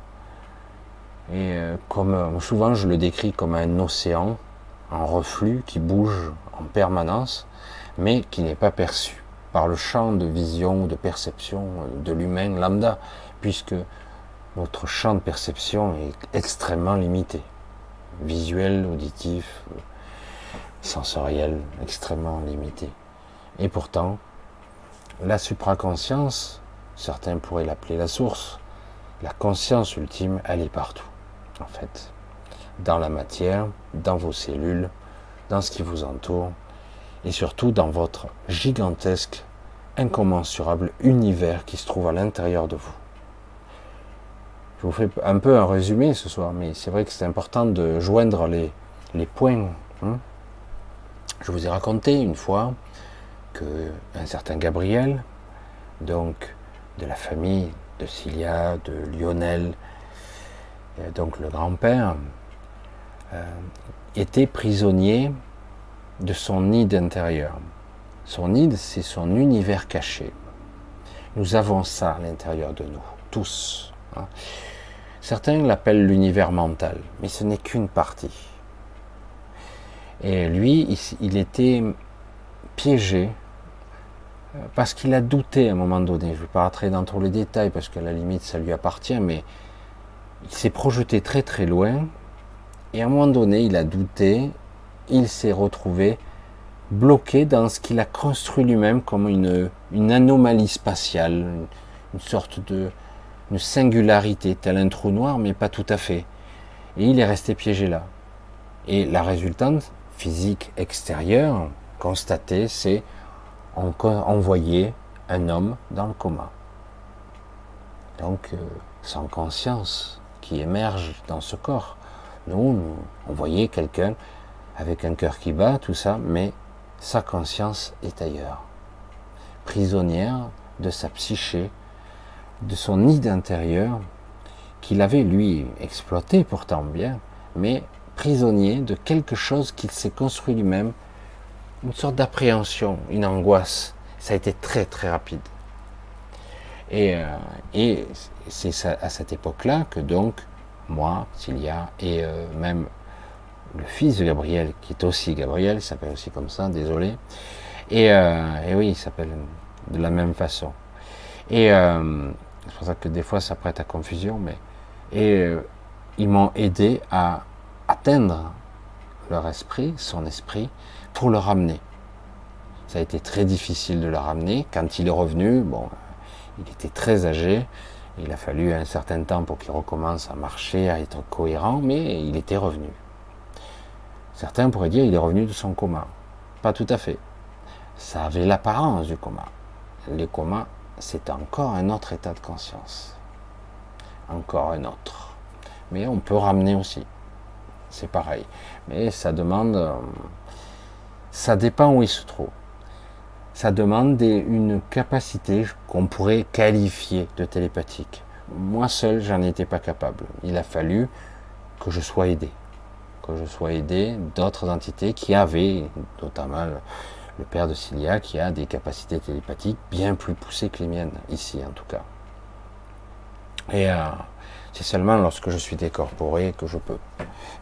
Et euh, comme souvent je le décris comme un océan en reflux qui bouge en permanence, mais qui n'est pas perçu par le champ de vision, de perception de l'humain lambda, puisque notre champ de perception est extrêmement limité. Visuel, auditif, sensoriel, extrêmement limité. Et pourtant, la supraconscience, certains pourraient l'appeler la source, la conscience ultime, elle est partout, en fait. Dans la matière, dans vos cellules, dans ce qui vous entoure, et surtout dans votre gigantesque, incommensurable univers qui se trouve à l'intérieur de vous. Je vous fais un peu un résumé ce soir, mais c'est vrai que c'est important de joindre les, les points. Hein. Je vous ai raconté une fois que un certain Gabriel, donc de la famille de Cilia, de Lionel, donc le grand-père, était prisonnier de son nid intérieur. Son nid, c'est son univers caché. Nous avons ça à l'intérieur de nous, tous. Hein. Certains l'appellent l'univers mental, mais ce n'est qu'une partie. Et lui, il, était piégé euh, parce qu'il a douté à un moment donné. Je ne vais pas rentrer dans tous les détails parce qu'à la limite ça lui appartient, mais il s'est projeté très très loin et à un moment donné il a douté, il s'est retrouvé bloqué dans ce qu'il a construit lui-même comme une, une anomalie spatiale, une sorte de, une singularité, tel un trou noir, mais pas tout à fait. Et il est resté piégé là. Et la résultante physique extérieure constatée, c'est envoyer un homme dans le coma. Donc, euh, sans conscience qui émerge dans ce corps. Nous, on voyait quelqu'un avec un cœur qui bat, tout ça, mais sa conscience est ailleurs. Prisonnière de sa psyché, de son nid intérieur, qu'il avait lui exploité pourtant bien, mais prisonnier de quelque chose qu'il s'est construit lui-même, une sorte d'appréhension, une angoisse. Ça a été très très rapide. Et, euh, et c'est à cette époque-là que donc, moi, Cilia, et euh, même le fils de Gabriel, qui est aussi Gabriel, il s'appelle aussi comme ça, désolé, et, euh, oui, il s'appelle de la même façon. Et c'est pour ça que des fois ça prête à confusion, mais et euh, ils m'ont aidé à atteindre leur esprit, son esprit, pour le ramener. Ça a été très difficile de le ramener. Quand il est revenu, bon, il était très âgé. Il a fallu un certain temps pour qu'il recommence à marcher, à être cohérent, mais il était revenu. Certains pourraient dire qu'il est revenu de son coma. Pas tout à fait. Ça avait l'apparence du coma. Les comas c'est encore un autre état de conscience. Encore un autre. Mais on peut ramener aussi. C'est pareil. Mais ça demande. Euh, ça dépend où il se trouve. Ça demande une capacité qu'on pourrait qualifier de télépathique. Moi seul, j'en étais pas capable. Il a fallu que je sois aidé. Que je sois aidé d'autres entités qui avaient, notamment le père de Cilia qui a des capacités télépathiques bien plus poussées que les miennes, ici en tout cas. Et euh, c'est seulement lorsque je suis décorporé que je peux.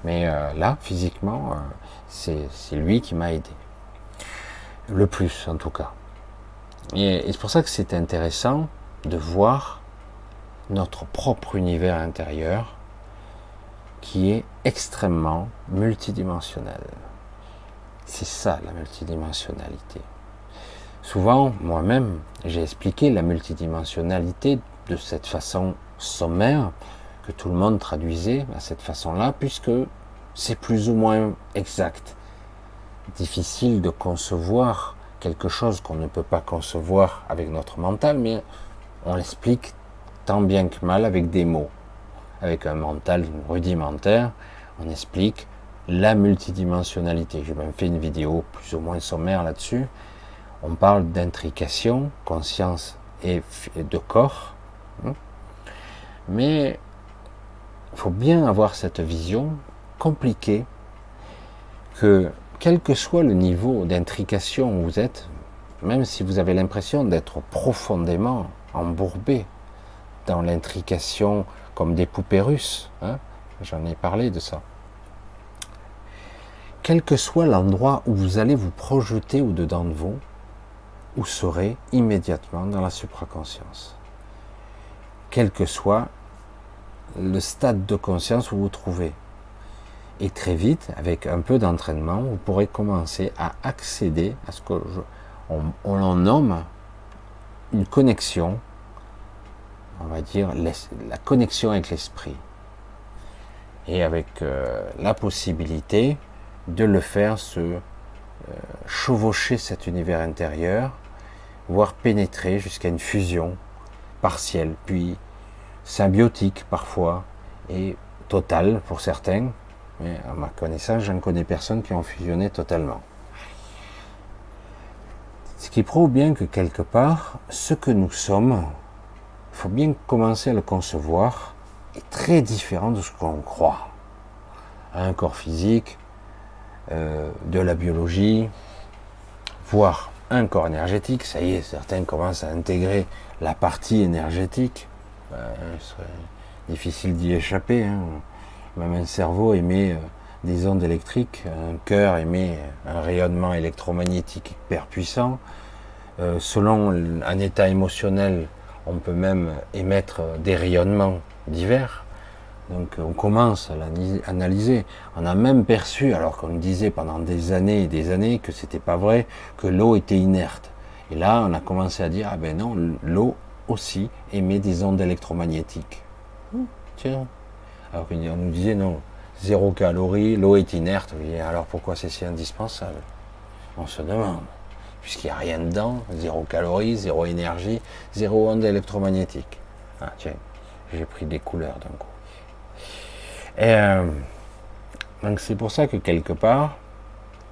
Mais euh, là, physiquement, euh, c'est lui qui m'a aidé. Le plus, en tout cas. Et, c'est pour ça que c'est intéressant de voir notre propre univers intérieur qui est extrêmement multidimensionnel. C'est ça la multidimensionnalité. Souvent, moi-même, j'ai expliqué la multidimensionnalité de cette façon sommaire que tout le monde traduisait à cette façon-là, puisque c'est plus ou moins exact. Difficile de concevoir quelque chose qu'on ne peut pas concevoir avec notre mental, mais on l'explique tant bien que mal avec des mots. Avec un mental rudimentaire, on explique la multidimensionnalité. J'ai même fait une vidéo plus ou moins sommaire là-dessus. On parle d'intrication, conscience et de corps. Hein. Mais il faut bien avoir cette vision compliquée que quel que soit le niveau d'intrication où vous êtes, même si vous avez l'impression d'être profondément embourbé dans l'intrication comme des poupées russes. Hein. J'en ai parlé de ça. Quel que soit l'endroit où vous allez vous projeter au-dedans de vous, vous serez immédiatement dans la supraconscience. Quel que soit le stade de conscience où vous vous trouvez. Et très vite, avec un peu d'entraînement, vous pourrez commencer à accéder à ce que on nomme une connexion on va dire, la connexion avec l'esprit. Et avec euh, la possibilité de le faire se euh, chevaucher cet univers intérieur, voire pénétrer jusqu'à une fusion partielle, puis symbiotique parfois, et totale pour certains. Mais à ma connaissance, je ne connais personne qui ont fusionné totalement. Ce qui prouve bien que quelque part, ce que nous sommes, il faut bien commencer à le concevoir, est très différent de ce qu'on croit. Un corps physique, euh, de la biologie, voire un corps énergétique. Ça y est, certains commencent à intégrer la partie énergétique. Ben, serait difficile d'y échapper. Hein. Même un cerveau émet euh, des ondes électriques, un cœur émet un rayonnement électromagnétique hyper puissant. Euh, selon un état émotionnel on peut même émettre des rayonnements divers. Donc on commence à l'analyser. On a même perçu, alors qu'on disait pendant des années et des années que c'était pas vrai, que l'eau était inerte. Et là, on a commencé à dire, ah ben non, l'eau aussi émet des ondes électromagnétiques. Hmm, tiens. Alors qu'on nous disait, non, zéro calorie, l'eau est inerte. alors pourquoi c'est si indispensable? On se demande puisqu'il n'y a rien dedans, zéro calories, zéro énergie, zéro onde électromagnétique. Ah tiens, j'ai pris des couleurs d'un coup. Et euh, donc c'est pour ça que quelque part,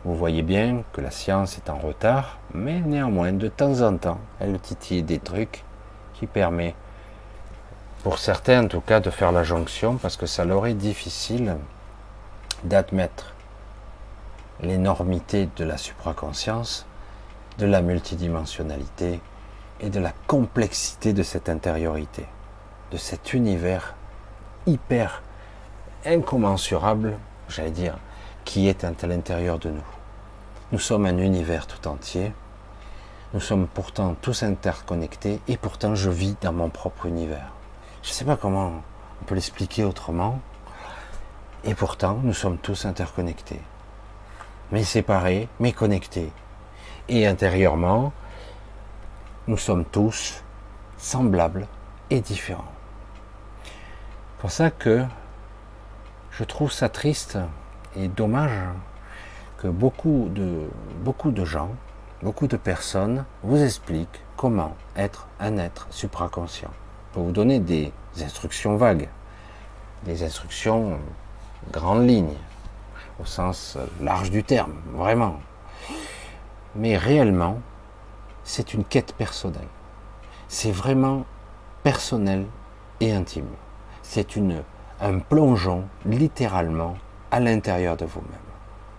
vous voyez bien que la science est en retard, mais néanmoins, de temps en temps, elle titille des trucs qui permettent, pour certains en tout cas, de faire la jonction, parce que ça leur est difficile d'admettre l'énormité de la supraconscience de la multidimensionnalité et de la complexité de cette intériorité, de cet univers hyper incommensurable, j'allais dire, qui est à l'intérieur de nous. Nous sommes un univers tout entier, nous sommes pourtant tous interconnectés et pourtant je vis dans mon propre univers. Je ne sais pas comment on peut l'expliquer autrement, et pourtant nous sommes tous interconnectés, mais séparés, mais connectés, et intérieurement, nous sommes tous semblables et différents. C'est pour ça que je trouve ça triste et dommage que beaucoup de, beaucoup de gens, beaucoup de personnes vous expliquent comment être un être supraconscient. Vous donner des instructions vagues, des instructions grandes lignes, au sens large du terme, vraiment mais réellement, c'est une quête personnelle. C'est vraiment personnel et intime. C'est un plongeon littéralement à l'intérieur de vous-même.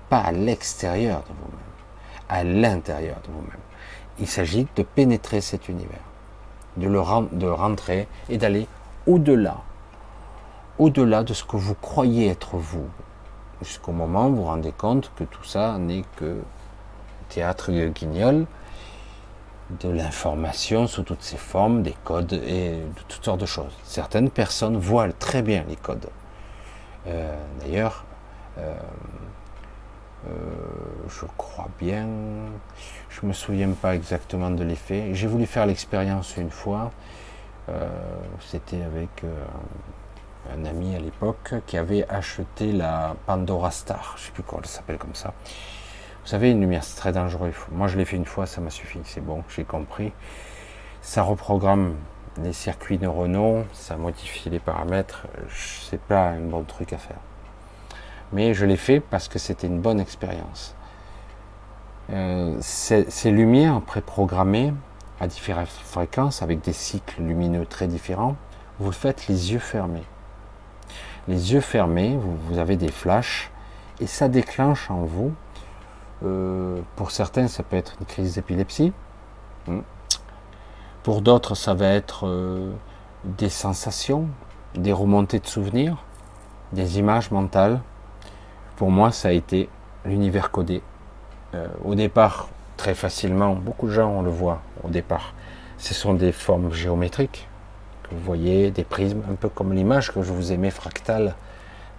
Pas à l'extérieur de vous-même, à l'intérieur de vous-même. Il s'agit de pénétrer cet univers, de, le, de rentrer et d'aller au-delà, au-delà de ce que vous croyez être vous, jusqu'au moment où vous vous rendez compte que tout ça n'est que théâtre guignol, de l'information sous toutes ses formes, des codes et de toutes sortes de choses. Certaines personnes voient très bien les codes. Euh, d'ailleurs, euh, euh, je crois bien, je me souviens pas exactement de l'effet. J'ai voulu faire l'expérience une fois. C'était avec un ami à l'époque qui avait acheté la Pandora Star, je sais plus comment elle s'appelle comme ça. Vous savez, une lumière, c'est très dangereux. Moi, je l'ai fait une fois, ça m'a suffi. C'est bon, j'ai compris. Ça reprogramme les circuits neuronaux, ça modifie les paramètres. C'est pas un bon truc à faire. Mais je l'ai fait parce que c'était une bonne expérience. Euh, ces, lumières préprogrammées à différentes fréquences, avec des cycles lumineux très différents, vous faites les yeux fermés. Les yeux fermés, vous avez des flashs, et ça déclenche en vous euh, pour certains, ça peut être une crise d'épilepsie. Hmm. Pour d'autres, ça va être euh, des sensations, des remontées de souvenirs, des images mentales. Pour moi, ça a été l'univers codé. Euh, au départ, très facilement, beaucoup de gens on le voit au départ. Ce sont des formes géométriques que vous voyez, des prismes, un peu comme l'image que je vous ai mis fractale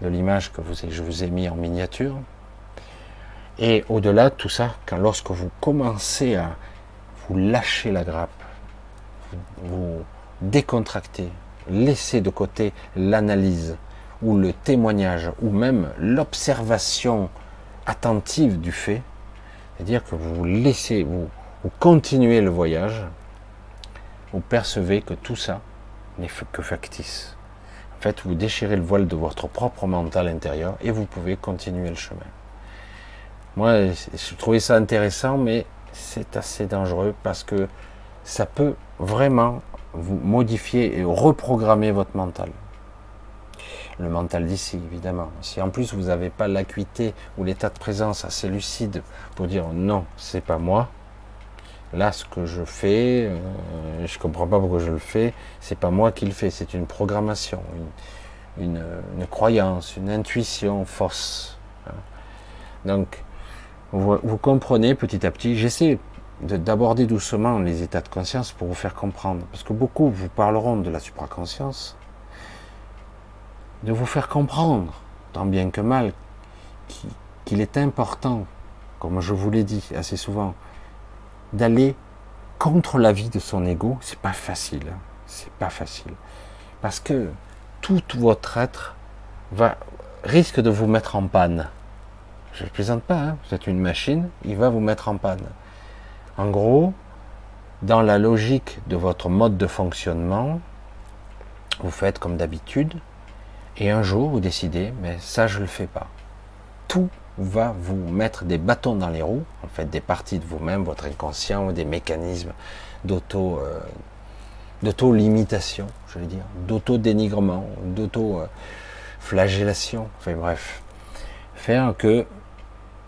de l'image que je vous ai mis en miniature. Et au-delà de tout ça, quand lorsque vous commencez à vous lâcher la grappe, vous décontractez, laissez de côté l'analyse ou le témoignage ou même l'observation attentive du fait, c'est-à-dire que vous laissez, vous, continuez le voyage, vous percevez que tout ça n'est que factice. En fait, vous déchirez le voile de votre propre mental intérieur et vous pouvez continuer le chemin. Moi, je trouvais ça intéressant, mais c'est assez dangereux parce que ça peut vraiment vous modifier et reprogrammer votre mental. Le mental d'ici, évidemment. Si en plus vous n'avez pas l'acuité ou l'état de présence assez lucide pour dire non, c'est pas moi, là ce que je fais, euh, je comprends pas pourquoi je le fais, c'est pas moi qui le fais, c'est une programmation, une, croyance, une intuition fausse. Hein. Donc, vous, vous, comprenez petit à petit, j'essaie d'aborder doucement les états de conscience pour vous faire comprendre, parce que beaucoup vous parleront de la supraconscience, de vous faire comprendre, tant bien que mal, qu'il est important, comme je vous l'ai dit assez souvent, d'aller contre la vie de son ego, c'est pas facile. Hein. C'est pas facile. Parce que tout votre être risque de vous mettre en panne. Je ne plaisante pas, hein. vous êtes une machine, il va vous mettre en panne. En gros, dans la logique de votre mode de fonctionnement, vous faites comme d'habitude, et un jour vous décidez, mais ça je ne le fais pas. Tout va vous mettre des bâtons dans les roues, en fait des parties de vous-même, votre inconscient, des mécanismes d'auto euh, d'auto-limitation, je veux dire, d'auto-dénigrement, d'auto-flagellation, enfin bref, faire que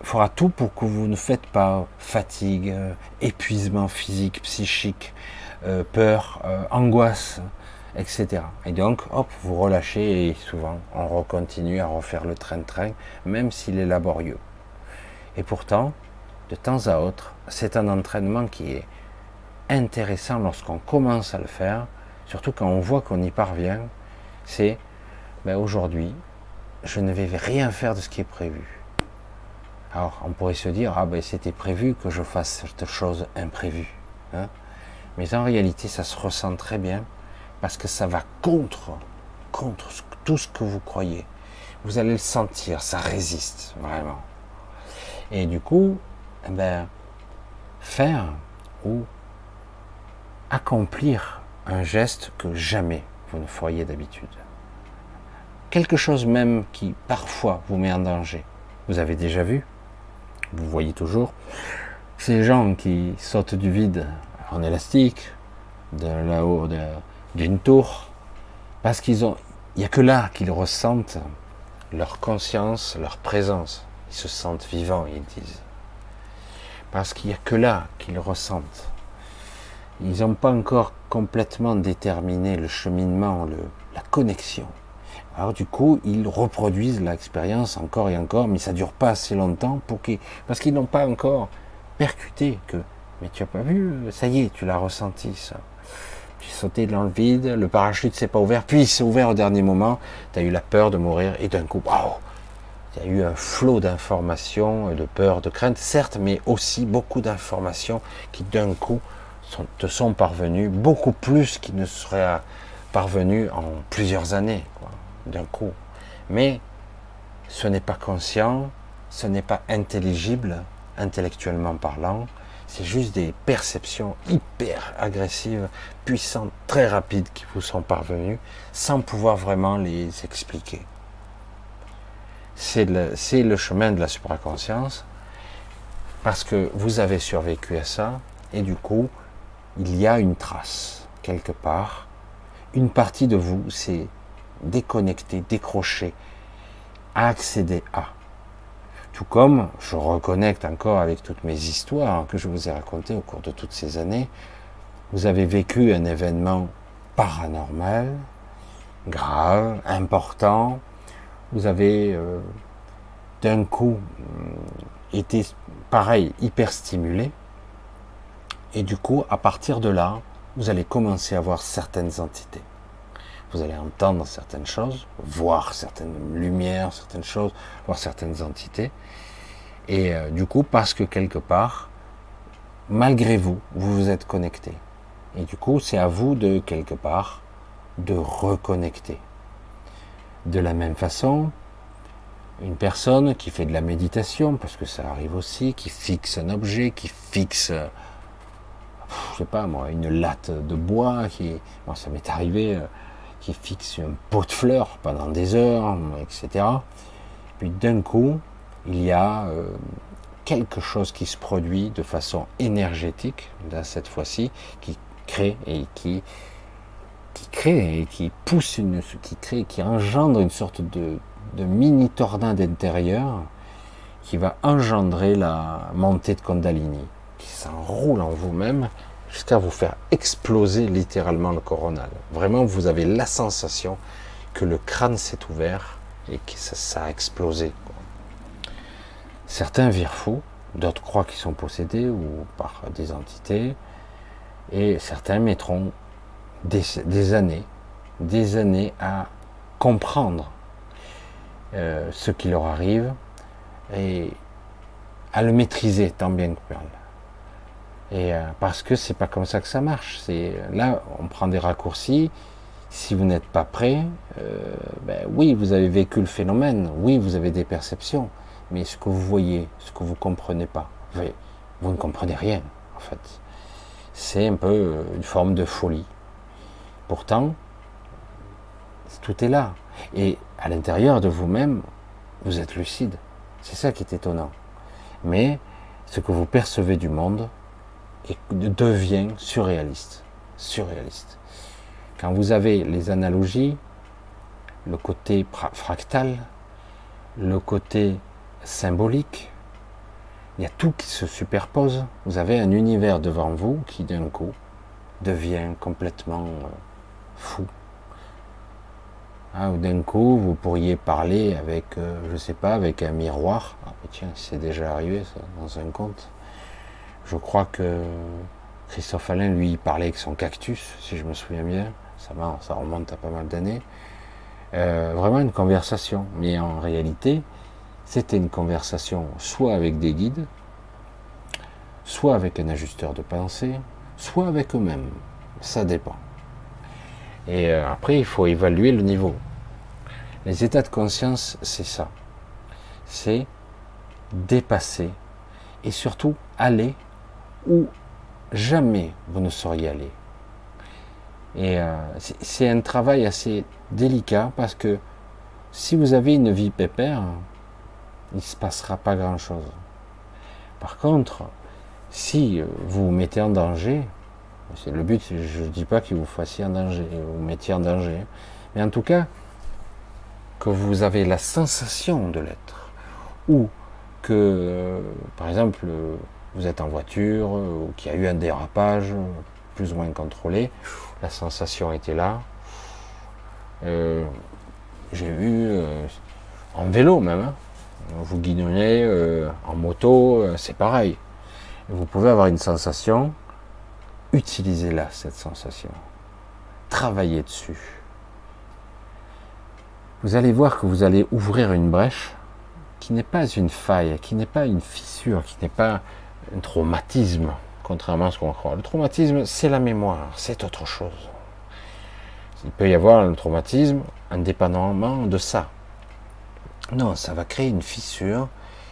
fera tout pour que vous ne faites pas fatigue, euh, épuisement physique, psychique, euh, peur, angoisse, etc. Et donc, hop, vous relâchez et souvent on recontinue à refaire le train-train, même s'il est laborieux. Et pourtant, de temps à autre, c'est un entraînement qui est intéressant lorsqu'on commence à le faire, surtout quand on voit qu'on y parvient, c'est ben aujourd'hui, je ne vais rien faire de ce qui est prévu. Alors, on pourrait se dire, ah ben c'était prévu que je fasse cette chose imprévue. Hein. Mais en réalité, ça se ressent très bien parce que ça va contre, contre tout ce que vous croyez. Vous allez le sentir, ça résiste vraiment. Et du coup, eh ben, faire ou accomplir un geste que jamais vous ne feriez d'habitude. Quelque chose même qui parfois vous met en danger. Vous avez déjà vu, vous voyez toujours, ces gens qui sautent du vide en élastique, de là-haut, de, d'une tour, parce qu'ils ont, il n'y a que là qu'ils ressentent leur conscience, leur présence. Ils se sentent vivants, ils disent. Parce qu'il n'y a que là qu'ils ressentent. Ils n'ont pas encore complètement déterminé le cheminement, la connexion. Alors du coup, ils reproduisent l'expérience encore et encore, mais ça dure pas assez longtemps pour qu'ils, parce qu'ils n'ont pas encore percuté que, mais tu as pas vu, ça y est, tu l'as ressenti ça. J'ai sauté dans le vide, le parachute s'est pas ouvert, puis il s'est ouvert au dernier moment, tu as eu la peur de mourir, et d'un coup, waouh Il y a eu un flot d'informations, de peur, de crainte, certes, mais aussi beaucoup d'informations qui d'un coup te sont parvenues, beaucoup plus qu'ils ne seraient parvenus en plusieurs années, d'un coup. Mais ce n'est pas conscient, ce n'est pas intelligible, intellectuellement parlant, c'est juste des perceptions hyper agressives, puissantes, très rapides qui vous sont parvenues, sans pouvoir vraiment les expliquer. C'est le, chemin de la supraconscience, parce que vous avez survécu à ça, et du coup, il y a une trace, quelque part. Une partie de vous s'est déconnectée, décrochée, a accédé à. Tout comme je reconnecte encore avec toutes mes histoires que je vous ai racontées au cours de toutes ces années, vous avez vécu un événement paranormal, grave, important. Vous avez euh, d'un coup euh, été pareil, hyper stimulé. Et du coup, à partir de là, vous allez commencer à voir certaines entités. Vous allez entendre certaines choses, voir certaines lumières, certaines choses, voir certaines entités. Et euh, du coup, parce que quelque part, malgré vous, vous vous êtes connecté. Et du coup, c'est à vous de, quelque part, de reconnecter. De la même façon, une personne qui fait de la méditation, parce que ça arrive aussi, qui fixe un objet, qui fixe, je sais pas moi, une latte de bois, qui, bon, ça m'est arrivé, euh, qui fixe un pot de fleurs pendant des heures, etc. Puis d'un coup, il y a euh, quelque chose qui se produit de façon énergétique, cette fois-ci, qui crée et qui, qui crée et qui pousse une, crée, qui engendre une sorte de, mini tornade intérieur qui va engendrer la montée de Kundalini, qui s'enroule en vous-même jusqu'à vous faire exploser littéralement le coronal. Vraiment, vous avez la sensation que le crâne s'est ouvert et que ça, ça a explosé. Certains virent fous, d'autres croient qu'ils sont possédés ou par des entités, et certains mettront des, années, des années à comprendre euh, ce qui leur arrive et à le maîtriser tant bien que mal. Et euh, parce que c'est pas comme ça que ça marche. Là, on prend des raccourcis. Si vous n'êtes pas prêt, euh, ben oui, vous avez vécu le phénomène. Oui, vous avez des perceptions mais ce que vous voyez, ce que vous comprenez pas, vous, ne comprenez rien, en fait. C'est un peu euh, une forme de folie. Pourtant, tout est là. Et à l'intérieur de vous-même, vous êtes lucide. C'est ça qui est étonnant. Mais ce que vous percevez du monde devient surréaliste. Surréaliste. Quand vous avez les analogies, le côté fractal, le côté symbolique. Il y a tout qui se superpose. Vous avez un univers devant vous qui d'un coup devient complètement euh, fou. Hein, ou d'un coup, vous pourriez parler avec, euh, je sais pas, avec un miroir. Ah, tiens, c'est déjà arrivé dans un conte. Je crois que Christophe Alain, lui, parlait avec son cactus, si je me souviens bien. Ça, ça remonte à pas mal d'années. Euh, vraiment une conversation. Mais en réalité, c'était une conversation soit avec des guides, soit avec un ajusteur de pensée, soit avec eux-mêmes. Ça dépend. Et euh, après, il faut évaluer le niveau. Les états de conscience, c'est ça. C'est dépasser et surtout aller où jamais vous ne sauriez aller. Et euh, c'est un travail assez délicat parce que si vous avez une vie pépère, il ne se passera pas grand-chose. Par contre, si vous vous mettez en danger, c'est le but, je ne dis pas que vous fassiez en danger, vous mettiez en danger, mais en tout cas, que vous avez la sensation de l'être, ou que, par exemple, vous êtes en voiture, ou qu'il y a eu un dérapage, plus ou moins contrôlé, la sensation était là. Euh, j'ai euh, en vélo même, hein, vous guignonnez euh, en moto, euh, c'est pareil. Vous pouvez avoir une sensation, utilisez-la, cette sensation. Travaillez dessus. Vous allez voir que vous allez ouvrir une brèche qui n'est pas une faille, qui n'est pas une fissure, qui n'est pas un traumatisme, contrairement à ce qu'on croit. Le traumatisme, c'est la mémoire, c'est autre chose. Il peut y avoir un traumatisme indépendamment de ça. Non, ça va créer une fissure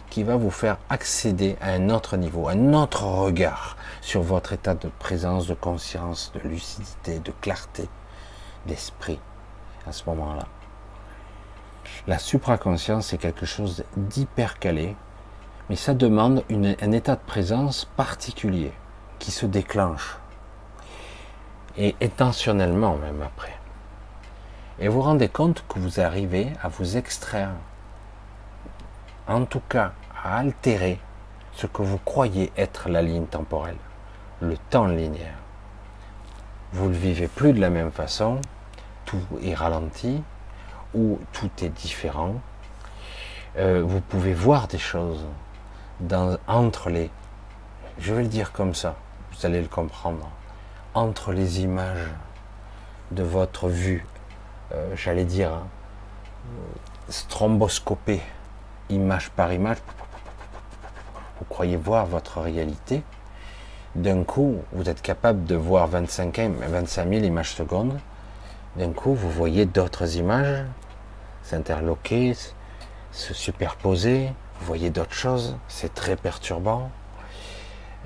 qui va vous faire accéder à un autre niveau, un autre regard sur votre état de présence, de conscience, de lucidité, de clarté d'esprit à ce moment-là. La supraconscience, c'est quelque chose d'hyper calé, mais ça demande un état de présence particulier qui se déclenche. Et intentionnellement même après. Et vous rendez compte que vous arrivez à vous extraire en tout cas à altérer ce que vous croyez être la ligne temporelle, le temps linéaire. vous ne le vivez plus de la même façon, tout est ralenti, ou tout est différent. Euh, vous pouvez voir des choses entre les, je vais le dire comme ça, vous allez le comprendre, entre les images de votre vue, euh, j'allais dire, hein, stromboscopée, image par image, vous croyez voir votre réalité, d'un coup, vous êtes capable de voir 25, 25 000 images secondes, d'un coup, vous voyez d'autres images s'interloquer, se superposer, vous voyez d'autres choses, c'est très perturbant.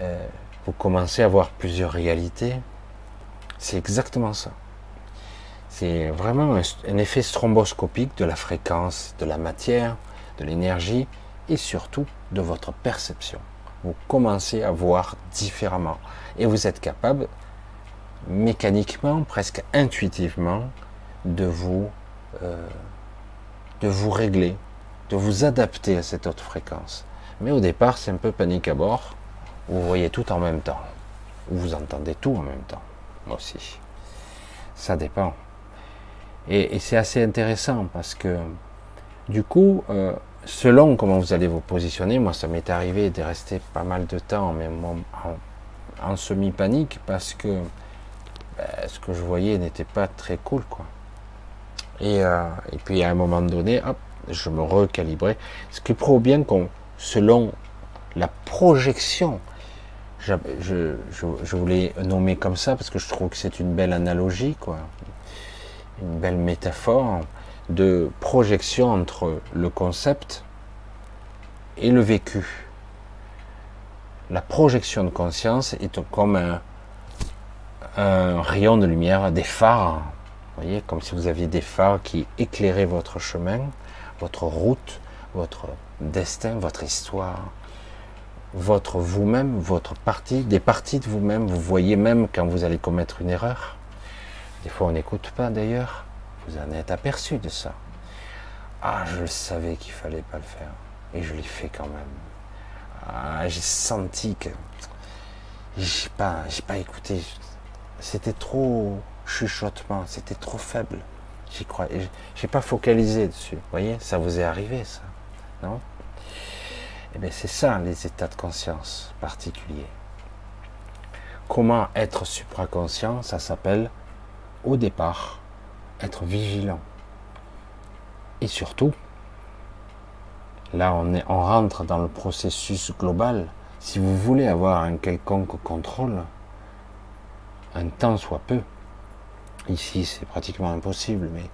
Euh, vous commencez à voir plusieurs réalités. C'est exactement ça. C'est vraiment un, effet stromboscopique de la fréquence, de la matière, de l'énergie et surtout de votre perception. Vous commencez à voir différemment et vous êtes capable mécaniquement, presque intuitivement, de vous, euh, de vous régler, de vous adapter à cette autre fréquence. Mais au départ, c'est un peu panique à bord. Vous voyez tout en même temps. Ou vous entendez tout en même temps. Moi aussi. Ça dépend. Et, c'est assez intéressant parce que du coup, euh, selon comment vous allez vous positionner, moi ça m'est arrivé de rester pas mal de temps, même en, semi-panique, parce que ben, ce que je voyais n'était pas très cool, quoi. Et, euh, et, puis à un moment donné, hop, je me recalibrais. Ce qui prouve bien qu'on, selon la projection, je, je, je, voulais nommer comme ça parce que je trouve que c'est une belle analogie, une belle métaphore de projection entre le concept et le vécu. La projection de conscience est comme un, rayon de lumière, des phares. Vous voyez, comme si vous aviez des phares qui éclairaient votre chemin, votre route, votre destin, votre histoire, votre vous-même, votre partie, des parties de vous-même. Vous voyez même quand vous allez commettre une erreur. Des fois, on n'écoute pas d'ailleurs. Vous en êtes aperçu de ça. Ah, je le savais qu'il fallait pas le faire. Et je l'ai fait quand même. Ah, j'ai senti que j'ai pas, j'ai pas écouté. C'était trop chuchotement, c'était trop faible. J'y crois, j'ai pas focalisé dessus. Vous voyez, ça vous est arrivé, ça, non? Eh bien, c'est ça les états de conscience particuliers. Comment être supraconscient Ça s'appelle au départ, être vigilant. Et surtout, là on, est, on rentre dans le processus global. Si vous voulez avoir un quelconque contrôle, un temps soit peu, ici c'est pratiquement impossible, mais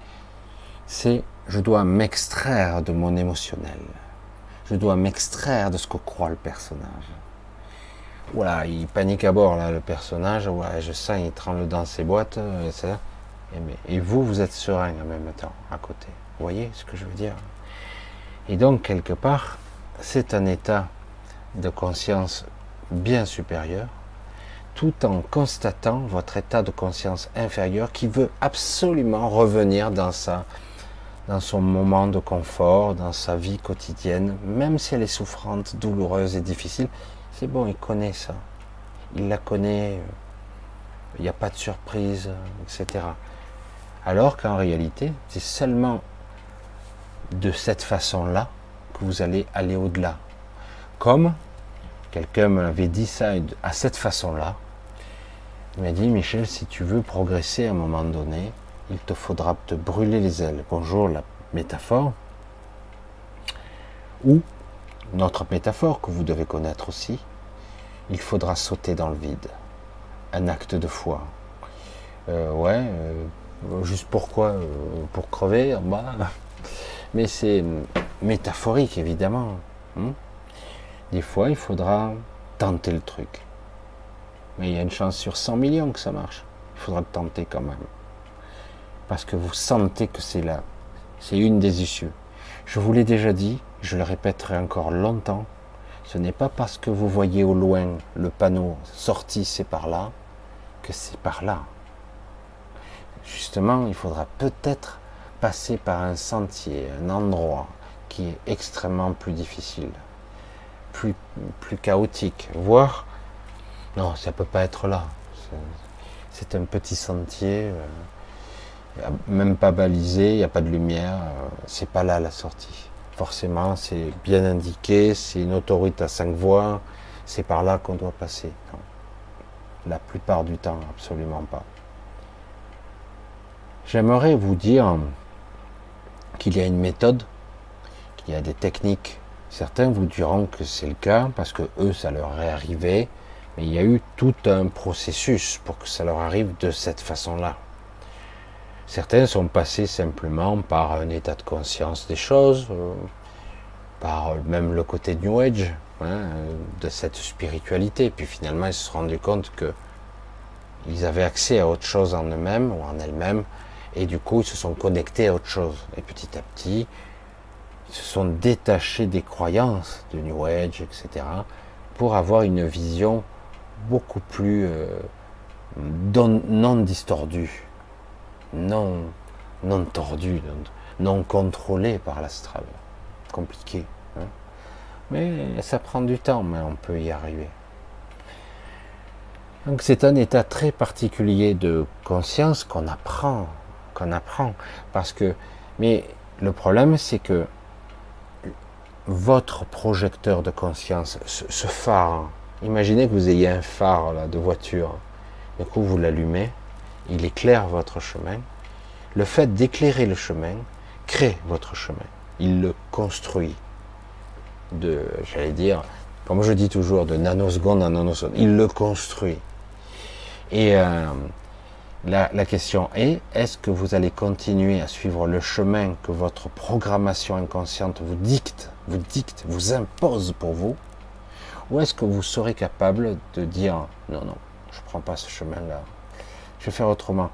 c'est je dois m'extraire de mon émotionnel. Je dois m'extraire de ce que croit le personnage. Voilà, il panique à bord là, le personnage. Ouais, je sens, il tremble dans ses boîtes. Euh, et, vous, vous êtes serein en même temps à côté. Vous voyez ce que je veux dire? Et donc quelque part, c'est un état de conscience bien supérieur, tout en constatant votre état de conscience inférieur qui veut absolument revenir dans sa dans son moment de confort, dans sa vie quotidienne, même si elle est souffrante, douloureuse et difficile, c'est bon, il connaît ça. Il la connaît, il n'y a pas de surprise, etc. Alors qu'en réalité, c'est seulement de cette façon-là que vous allez aller au-delà. Comme quelqu'un m'avait dit ça à cette façon-là, il m'a dit, Michel, si tu veux progresser à un moment donné, il te faudra te brûler les ailes. Bonjour la métaphore. Ou notre métaphore que vous devez connaître aussi, il faudra sauter dans le vide. Un acte de foi. Euh, ouais, euh, juste pourquoi euh, Pour crever en bas Mais c'est métaphorique, évidemment. Hein. Des fois, il faudra tenter le truc. Mais il y a une chance sur 100 millions que ça marche. Il faudra le tenter quand même. Parce que vous sentez que c'est là. C'est une des issues. Je vous l'ai déjà dit, je le répéterai encore longtemps, ce n'est pas parce que vous voyez au loin le panneau sorti c'est par là que c'est par là. Justement, il faudra peut-être passer par un sentier, un endroit qui est extrêmement plus difficile, plus, chaotique, voire non, ça peut pas être là. c'est un petit sentier, euh, même pas balisé, il n'y a pas de lumière, euh, c'est pas là la sortie. Forcément, c'est bien indiqué, c'est une autoroute à cinq voies, c'est par là qu'on doit passer. La plupart du temps, absolument pas. J'aimerais vous dire qu'il y a une méthode, qu'il y a des techniques. Certains vous diront que c'est le cas parce que eux, ça leur est arrivé, mais il y a eu tout un processus pour que ça leur arrive de cette façon-là. Certains sont passés simplement par un état de conscience des choses, euh, par même le côté New Age, hein, de cette spiritualité. Puis finalement, ils se sont rendus compte que ils avaient accès à autre chose en eux-mêmes ou en elles-mêmes, et du coup, ils se sont connectés à autre chose. Et petit à petit, ils se sont détachés des croyances de New Age, etc., pour avoir une vision beaucoup plus euh, non distordue, non, non tordue, non contrôlée par l'astral. Compliqué. Hein. mais ça prend du temps, mais on peut y arriver. Donc c'est un état très particulier de conscience qu'on apprend, qu'on apprend, parce que, mais le problème c'est que votre projecteur de conscience, ce, phare, imaginez que vous ayez un phare là, de voiture, du coup vous l'allumez, il éclaire votre chemin. Le fait d'éclairer le chemin crée votre chemin, il le construit. De, j'allais dire, comme je dis toujours, de nanoseconde en nanoseconde, il le construit. Et euh, la, question est, est-ce que vous allez continuer à suivre le chemin que votre programmation inconsciente vous dicte, vous dicte, vous impose pour vous, ou est-ce que vous serez capable de dire, non, non, je ne prends pas ce chemin-là, je vais faire autrement.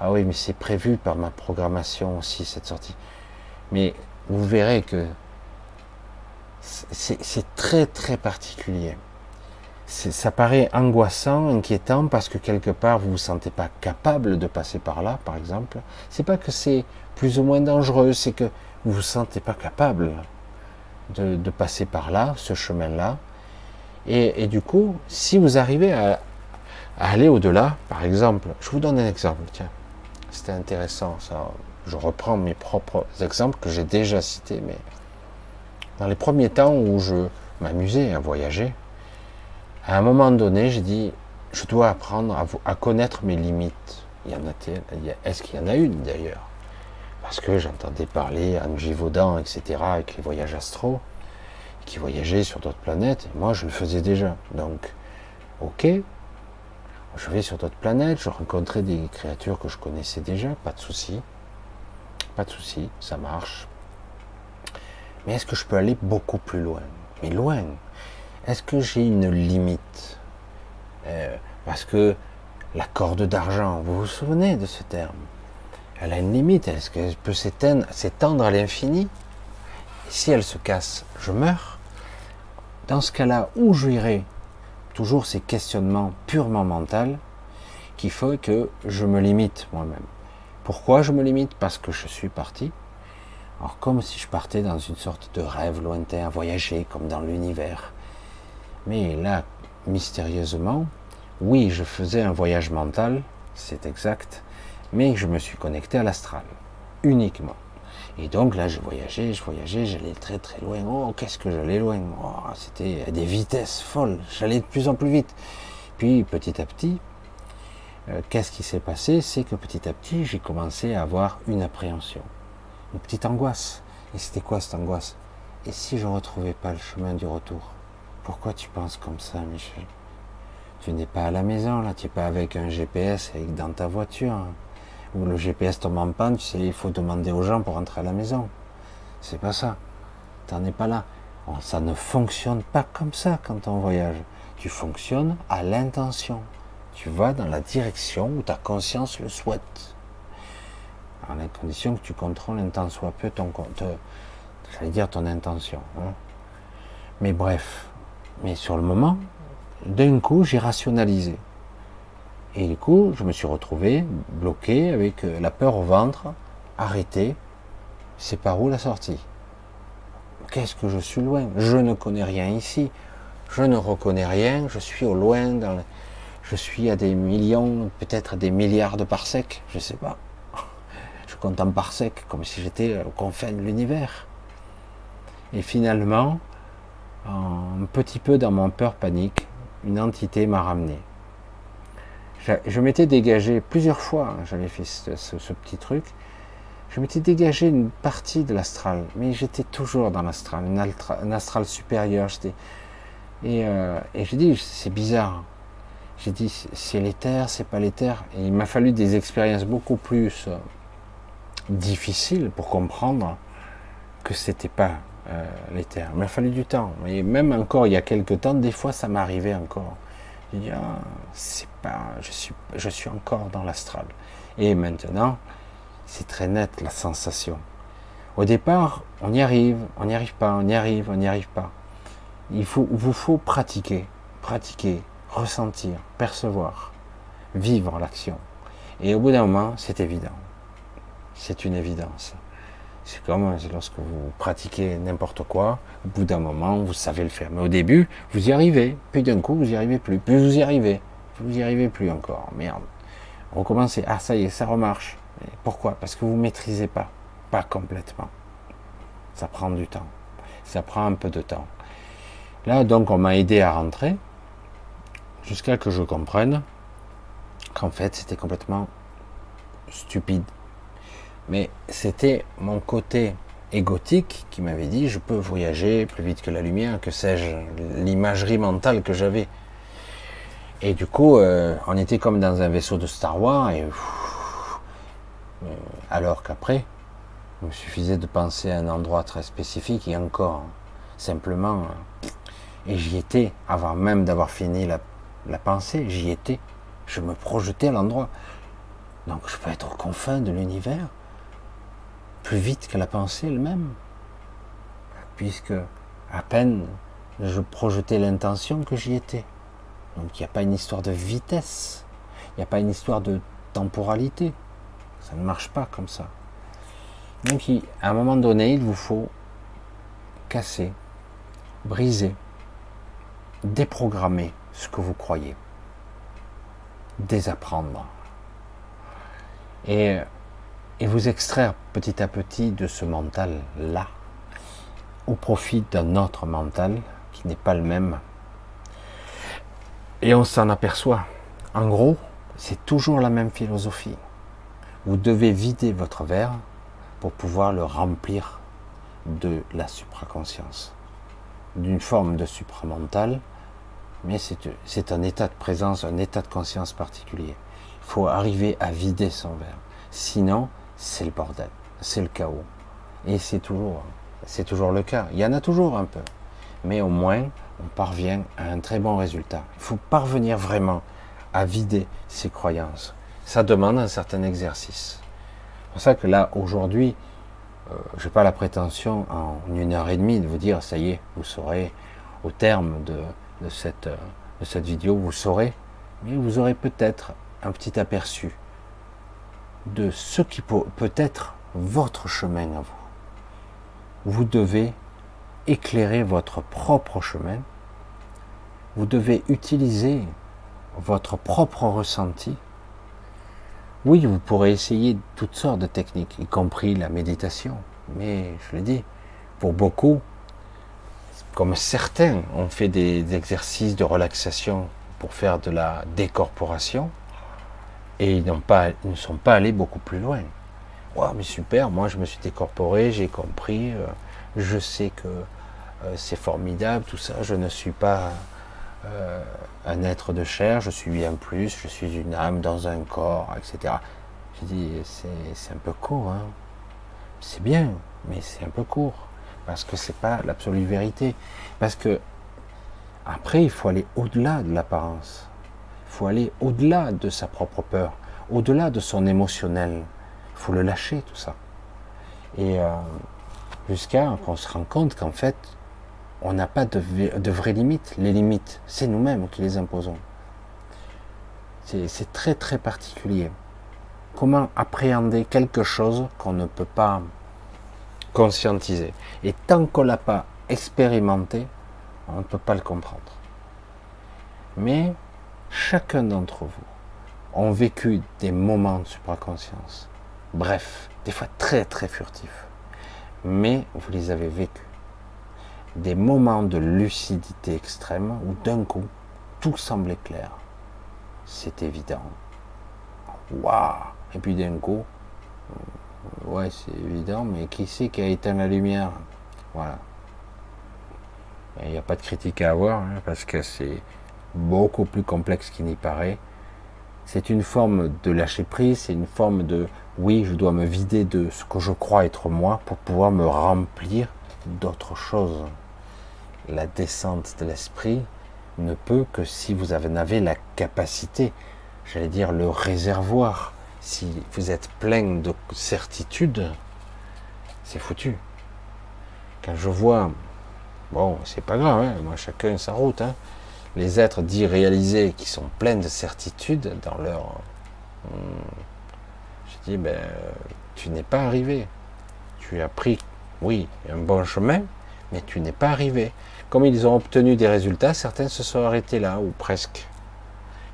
Ah oui, mais c'est prévu par ma programmation aussi, cette sortie. Mais vous verrez que c'est très très particulier ça paraît angoissant, inquiétant, parce que quelque part vous vous sentez pas capable de passer par là, par exemple. C'est pas que c'est plus ou moins dangereux, c'est que vous vous sentez pas capable de, passer par là, ce chemin-là. Et, du coup, si vous arrivez à, aller au-delà, par exemple, je vous donne un exemple, tiens, c'était intéressant, ça. Je reprends mes propres exemples que j'ai déjà cités, mais dans les premiers temps où je m'amusais à voyager, à un moment donné, j'ai dit, je dois apprendre à, connaître mes limites. Il y en a Est-ce qu'il y en a une d'ailleurs? Parce que j'entendais parler Angie Vaudan, etc., avec les voyages astro, qui voyageaient sur d'autres planètes. Et moi, je le faisais déjà. Donc, ok, je vais sur d'autres planètes, je rencontrais des créatures que je connaissais déjà, pas de souci. Pas de souci, ça marche. Mais est-ce que je peux aller beaucoup plus loin? Mais loin est-ce que j'ai une limite? Euh, Parce que la corde d'argent, vous vous souvenez de ce terme? Elle a une limite. Est-ce qu'elle peut s'étendre à l'infini? Si elle se casse, je meurs? Dans ce cas-là, où j'irai Toujours ces questionnements purement mentaux qui font que je me limite moi-même? Pourquoi je me limite? Parce que je suis parti. Alors comme si je partais dans une sorte de rêve lointain voyager comme dans l'univers mais là, mystérieusement, oui, je faisais un voyage mental, c'est exact, mais je me suis connecté à l'astral, uniquement. Et donc là, je voyageais, je voyageais, j'allais très très loin. Oh, qu'est-ce que j'allais loin? Oh, C'était à des vitesses folles, j'allais de plus en plus vite. Puis petit à petit, euh, qu'est-ce qui s'est passé? C'est que petit à petit, j'ai commencé à avoir une appréhension, une petite angoisse. Et c'était quoi cette angoisse? Et si je ne retrouvais pas le chemin du retour? Pourquoi tu penses comme ça, Michel? Tu n'es pas à la maison, là, tu n'es pas avec un GPS dans ta voiture. Ou le GPS tombe en panne, tu sais, il faut demander aux gens pour rentrer à la maison. C'est pas ça. Tu n'en es pas là. ça ne fonctionne pas comme ça quand on voyage. Tu fonctionnes à l'intention. Tu vas dans la direction où ta conscience le souhaite. À la condition que tu contrôles un tant soit peu ton, j'allais dire ton intention. Hein. Mais bref, mais sur le moment, d'un coup, j'ai rationalisé. Et du coup, je me suis retrouvé bloqué avec euh, la peur au ventre, arrêté. C'est par où la sortie? Qu'est-ce que je suis loin? Je ne connais rien ici. Je ne reconnais rien. Je suis au loin. Je suis à des millions, peut-être des milliards de parsecs, je ne sais pas. Je compte en parsecs comme si j'étais au confin de l'univers. Et finalement, un petit peu dans mon peur panique, une entité m'a ramené. Je, m'étais dégagé plusieurs fois, hein, j'avais fait ce, petit truc, je m'étais dégagé une partie de l'astral, mais j'étais toujours dans l'astral, un astral supérieur. Et, euh, et j'ai dit, c'est bizarre. J'ai dit, c'est l'éther, c'est pas l'éther. Il m'a fallu des expériences beaucoup plus euh, difficiles pour comprendre que c'était pas euh, l'éther. Il m'a fallu du temps. Et même encore il y a quelques temps, des fois ça m'arrivait encore. J'ai dit, ah, c'est pas, je suis, je suis encore dans l'astral. Et maintenant, c'est très net la sensation. Au départ, on y arrive, on n'y arrive pas, on y arrive, on n'y arrive pas. Il faut, vous faut pratiquer, pratiquer, ressentir, percevoir, vivre l'action. Et au bout d'un moment, c'est évident. C'est une évidence. C'est comme lorsque vous pratiquez n'importe quoi, au bout d'un moment, vous savez le faire. Mais au début, vous y arrivez, puis d'un coup, vous n'y arrivez plus, puis vous y arrivez, vous n'y arrivez plus encore. Merde. Recommencez. Ah, ça y est, ça remarche. pourquoi? Parce que vous ne maîtrisez pas. Pas complètement. Ça prend du temps. Ça prend un peu de temps. Là, donc, on m'a aidé à rentrer, jusqu'à que je comprenne qu'en fait, c'était complètement stupide mais c'était mon côté égotique qui m'avait dit je peux voyager plus vite que la lumière, que sais-je, l'imagerie mentale que j'avais. Et du coup, euh, on était comme dans un vaisseau de Star Wars, et, euh, alors qu'après, il me suffisait de penser à un endroit très spécifique, et encore, simplement, euh, et j'y étais, avant même d'avoir fini la, la pensée, j'y étais, je me projetais à l'endroit. Donc je peux être aux confins de l'univers plus vite que la pensée elle-même, puisque à peine je projetais l'intention que j'y étais. Donc il n'y a pas une histoire de vitesse, il n'y a pas une histoire de temporalité. Ça ne marche pas comme ça. Donc à un moment donné, il vous faut casser, briser, déprogrammer ce que vous croyez, désapprendre. Et et vous extraire petit à petit de ce mental-là au profit d'un autre mental qui n'est pas le même. Et on s'en aperçoit. En gros, c'est toujours la même philosophie. Vous devez vider votre verre pour pouvoir le remplir de la supraconscience, d'une forme de supramental, mais c'est un état de présence, un état de conscience particulier. Il faut arriver à vider son verre. Sinon, c'est le bordel, c'est le chaos. Et c'est toujours, c'est toujours le cas. Il y en a toujours un peu. Mais au moins, on parvient à un très bon résultat. Il faut parvenir vraiment à vider ses croyances. Ça demande un certain exercice. C'est pour ça que là, aujourd'hui, euh, je n'ai pas la prétention en une heure et demie de vous dire, ça y est, vous saurez, au terme de, cette, de cette vidéo, vous saurez, mais vous aurez peut-être un petit aperçu de ce qui peut, être votre chemin à vous. Vous devez éclairer votre propre chemin. Vous devez utiliser votre propre ressenti. Oui, vous pourrez essayer toutes sortes de techniques, y compris la méditation. Mais je l'ai dit, pour beaucoup, comme certains ont fait des exercices de relaxation pour faire de la décorporation, et ils, ne sont pas allés beaucoup plus loin. Ouais, mais super, moi je me suis décorporé, j'ai compris, euh, je sais que euh, c'est formidable, tout ça, je ne suis pas euh, un être de chair, je suis bien plus, je suis une âme dans un corps, etc. J'ai dit, c'est un peu court, hein. c'est bien, mais c'est un peu court, parce que c'est pas l'absolue vérité. Parce que après, il faut aller au-delà de l'apparence faut aller au-delà de sa propre peur, au-delà de son émotionnel. Il faut le lâcher, tout ça. Et euh, jusqu'à qu'on se rende compte qu'en fait, on n'a pas de, de vraies limites. Les limites, c'est nous-mêmes qui les imposons. C'est très très particulier. Comment appréhender quelque chose qu'on ne peut pas conscientiser? Et tant qu'on ne l'a pas expérimenté, on ne peut pas le comprendre. Mais chacun d'entre vous ont vécu des moments de supraconscience. Bref, des fois très très furtifs. Mais vous les avez vécus. Des moments de lucidité extrême où d'un coup, tout semblait clair. C'est évident. Waouh Et puis d'un coup, ouais, c'est évident, mais qui c'est qui a éteint la lumière? Voilà. Il n'y a pas de critique à avoir, hein, parce que c'est beaucoup plus complexe qu'il n'y paraît. C'est une forme de lâcher prise, c'est une forme de oui, je dois me vider de ce que je crois être moi pour pouvoir me remplir d'autres choses. La descente de l'esprit ne peut que si vous en avez la capacité, j'allais dire le réservoir. Si vous êtes plein de certitudes, c'est foutu. Quand je vois, bon, c'est pas grave, hein, moi chacun sa route, hein, les êtres dits réalisés qui sont pleins de certitudes dans leur. Hmm, je dis, ben, tu n'es pas arrivé. Tu as pris, oui, un bon chemin, mais tu n'es pas arrivé. Comme ils ont obtenu des résultats, certains se sont arrêtés là, ou presque.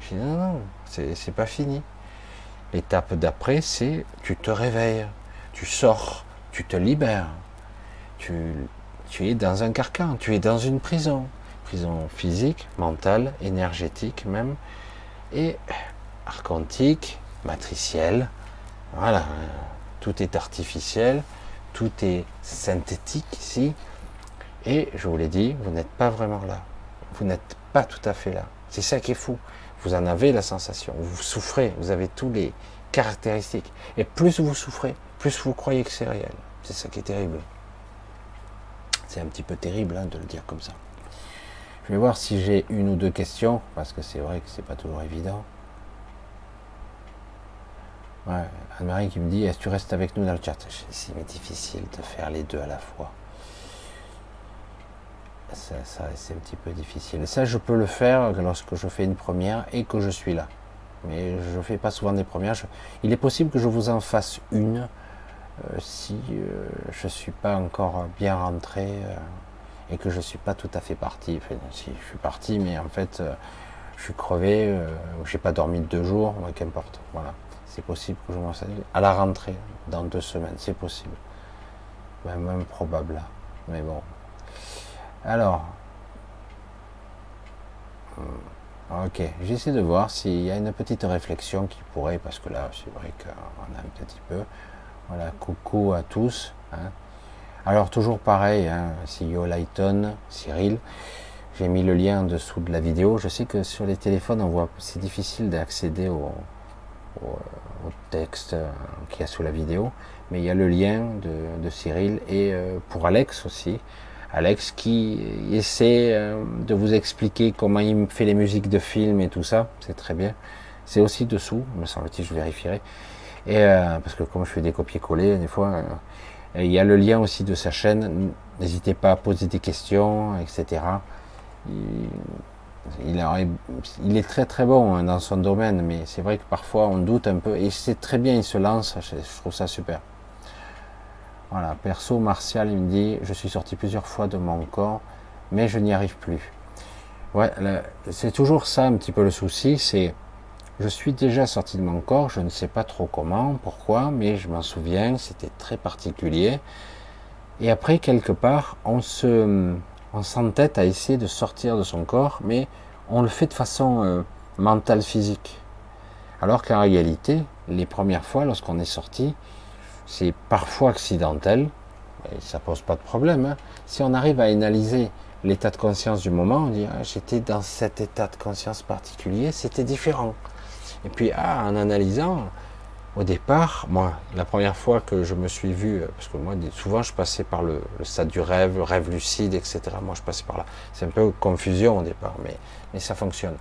Je dis, non, non, c'est pas fini. L'étape d'après, c'est tu te réveilles, tu sors, tu te libères. Tu, tu es dans un carcan, tu es dans une prison prison physique, mentale, énergétique même, et archontique, matricielle. Voilà, tout est artificiel, tout est synthétique ici. Et je vous l'ai dit, vous n'êtes pas vraiment là. Vous n'êtes pas tout à fait là. C'est ça qui est fou. Vous en avez la sensation. Vous souffrez. Vous avez tous les caractéristiques. Et plus vous souffrez, plus vous croyez que c'est réel. C'est ça qui est terrible. C'est un petit peu terrible hein, de le dire comme ça. Je vais voir si j'ai une ou deux questions, parce que c'est vrai que c'est pas toujours évident. Ouais, Anne-Marie qui me dit Est-ce que tu restes avec nous dans le chat? C'est difficile de faire les deux à la fois. Ça, c'est un petit peu difficile. Ça, je peux le faire lorsque je fais une première et que je suis là. Mais je ne fais pas souvent des premières. Il est possible que je vous en fasse une euh, si euh, je ne suis pas encore bien rentré. Euh, et que je ne suis pas tout à fait parti. Enfin, si je suis parti, mais en fait, euh, je suis crevé, euh, j'ai pas dormi deux jours, qu'importe. Voilà, c'est possible que je m'en à la rentrée, dans deux semaines, c'est possible. même probable, mais bon. Alors, euh, ok, j'essaie de voir s'il y a une petite réflexion qui pourrait, parce que là, c'est vrai qu'on a un petit peu. Voilà, coucou à tous. Hein. Alors toujours pareil, hein, CEO Lighton, Cyril, j'ai mis le lien en dessous de la vidéo. Je sais que sur les téléphones, on voit, c'est difficile d'accéder au, texte euh, qu'il y a sous la vidéo, mais il y a le lien de, Cyril et euh, pour Alex aussi. Alex qui essaie euh, de vous expliquer comment il fait les musiques de films et tout ça, c'est très bien. C'est aussi dessous, me semble-t-il, je vérifierai. Et parce que comme je fais des copier-coller, des fois, il y a le lien aussi de sa chaîne. N'hésitez pas à poser des questions, etc. Il, est très très bon hein, dans son domaine, mais c'est vrai que parfois on doute un peu. Et c'est très bien, il se lance. Je trouve ça super. Voilà, perso, Martial, il me dit Je suis sorti plusieurs fois de mon corps, mais je n'y arrive plus. Ouais, c'est toujours ça un petit peu le souci c'est je suis déjà sorti de mon corps, je ne sais pas trop comment, pourquoi, mais je m'en souviens, c'était très particulier. Et après, quelque part, on se, on s'entête à essayer de sortir de son corps, mais on le fait de façon euh, mentale, physique. Alors qu'en réalité, les premières fois, lorsqu'on est sorti, c'est parfois accidentel, et ça pose pas de problème. Hein. Si on arrive à analyser l'état de conscience du moment, on dit ah, j'étais dans cet état de conscience particulier, c'était différent. Et puis, ah, en analysant, au départ, moi, la première fois que je me suis vu, parce que moi, souvent, je passais par le, stade du rêve, rêve lucide, etc. Moi, je passais par là. C'est un peu confusion au départ, mais, mais ça fonctionne.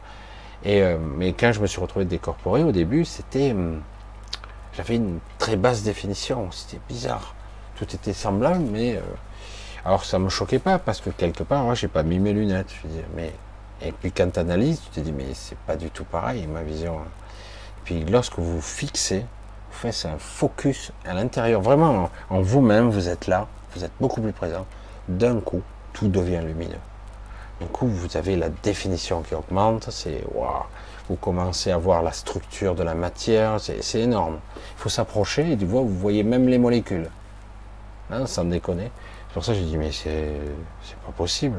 Et, euh, mais quand je me suis retrouvé décorporé, au début, c'était. Hum, j'avais une très basse définition. C'était bizarre. Tout était semblable, mais. Euh, alors, ça me choquait pas, parce que quelque part, moi, j'ai pas mis mes lunettes. Je disais, mais. Et puis, quand tu analyses, tu te dis, mais c'est pas du tout pareil, ma vision. Hein. Puis lorsque vous fixez, vous faites un focus à l'intérieur, vraiment en vous-même, vous êtes là, vous êtes beaucoup plus présent. D'un coup, tout devient lumineux. Du coup, vous avez la définition qui augmente, c'est waouh, vous commencez à voir la structure de la matière, c'est énorme. Il faut s'approcher et du coup, vous voyez même les molécules. Hein, sans déconner. C'est pour ça que j'ai dit, mais c'est pas possible.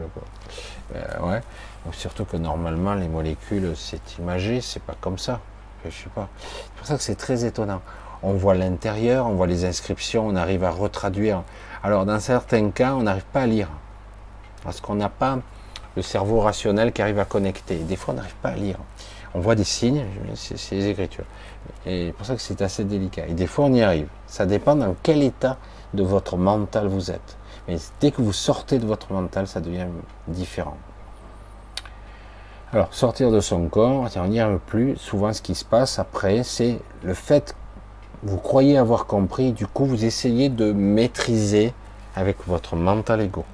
Euh, ouais. surtout que normalement, les molécules, c'est imagé, c'est pas comme ça. C'est pour ça que c'est très étonnant. On voit l'intérieur, on voit les inscriptions, on arrive à retraduire. Alors, dans certains cas, on n'arrive pas à lire. Parce qu'on n'a pas le cerveau rationnel qui arrive à connecter. Des fois, on n'arrive pas à lire. On voit des signes, c'est les écritures. Et c'est pour ça que c'est assez délicat. Et des fois, on y arrive. Ça dépend dans quel état de votre mental vous êtes. Mais dès que vous sortez de votre mental, ça devient différent. Alors, sortir de son corps, on n'y arrive plus. Souvent, ce qui se passe après, c'est le fait que vous croyez avoir compris, du coup, vous essayez de maîtriser avec votre mental ego.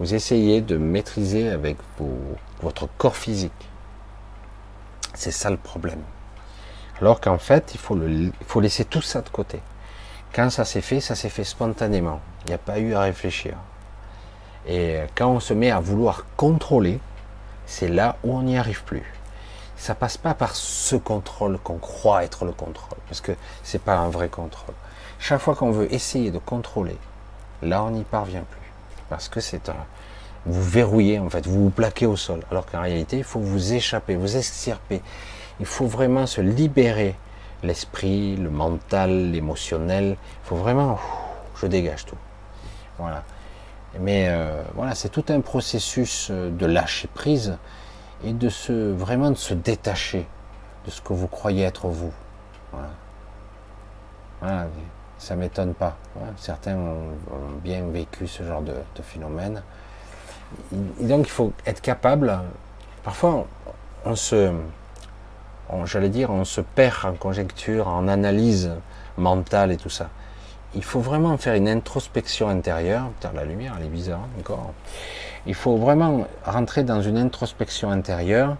Vous essayez de maîtriser avec votre corps physique. C'est ça le problème. Alors qu'en fait, il faut, le, il faut laisser tout ça de côté. Quand ça s'est fait, ça s'est fait spontanément. Il n'y a pas eu à réfléchir. Et quand on se met à vouloir contrôler, c'est là où on n'y arrive plus. Ça passe pas par ce contrôle qu'on croit être le contrôle, parce que c'est pas un vrai contrôle. Chaque fois qu'on veut essayer de contrôler, là on n'y parvient plus parce que c'est un, vous verrouillez en fait, vous vous plaquez au sol. Alors qu'en réalité, il faut vous échapper, vous extirper. Il faut vraiment se libérer l'esprit, le mental, l'émotionnel. Il faut vraiment, je dégage tout. Voilà. Mais euh, voilà, c'est tout un processus euh, de lâcher prise et de se vraiment de se détacher de ce que vous croyez être vous. Voilà. voilà ça m'étonne pas. Certains ont, bien vécu ce genre de, phénomène. Donc il faut être capable. Parfois, on, se, j'allais dire, on se perd en conjecture, en analyse mentale et tout ça. Il faut vraiment faire une introspection intérieure. Putain, la lumière, elle est bizarre hein, encore. Il faut vraiment rentrer dans une introspection intérieure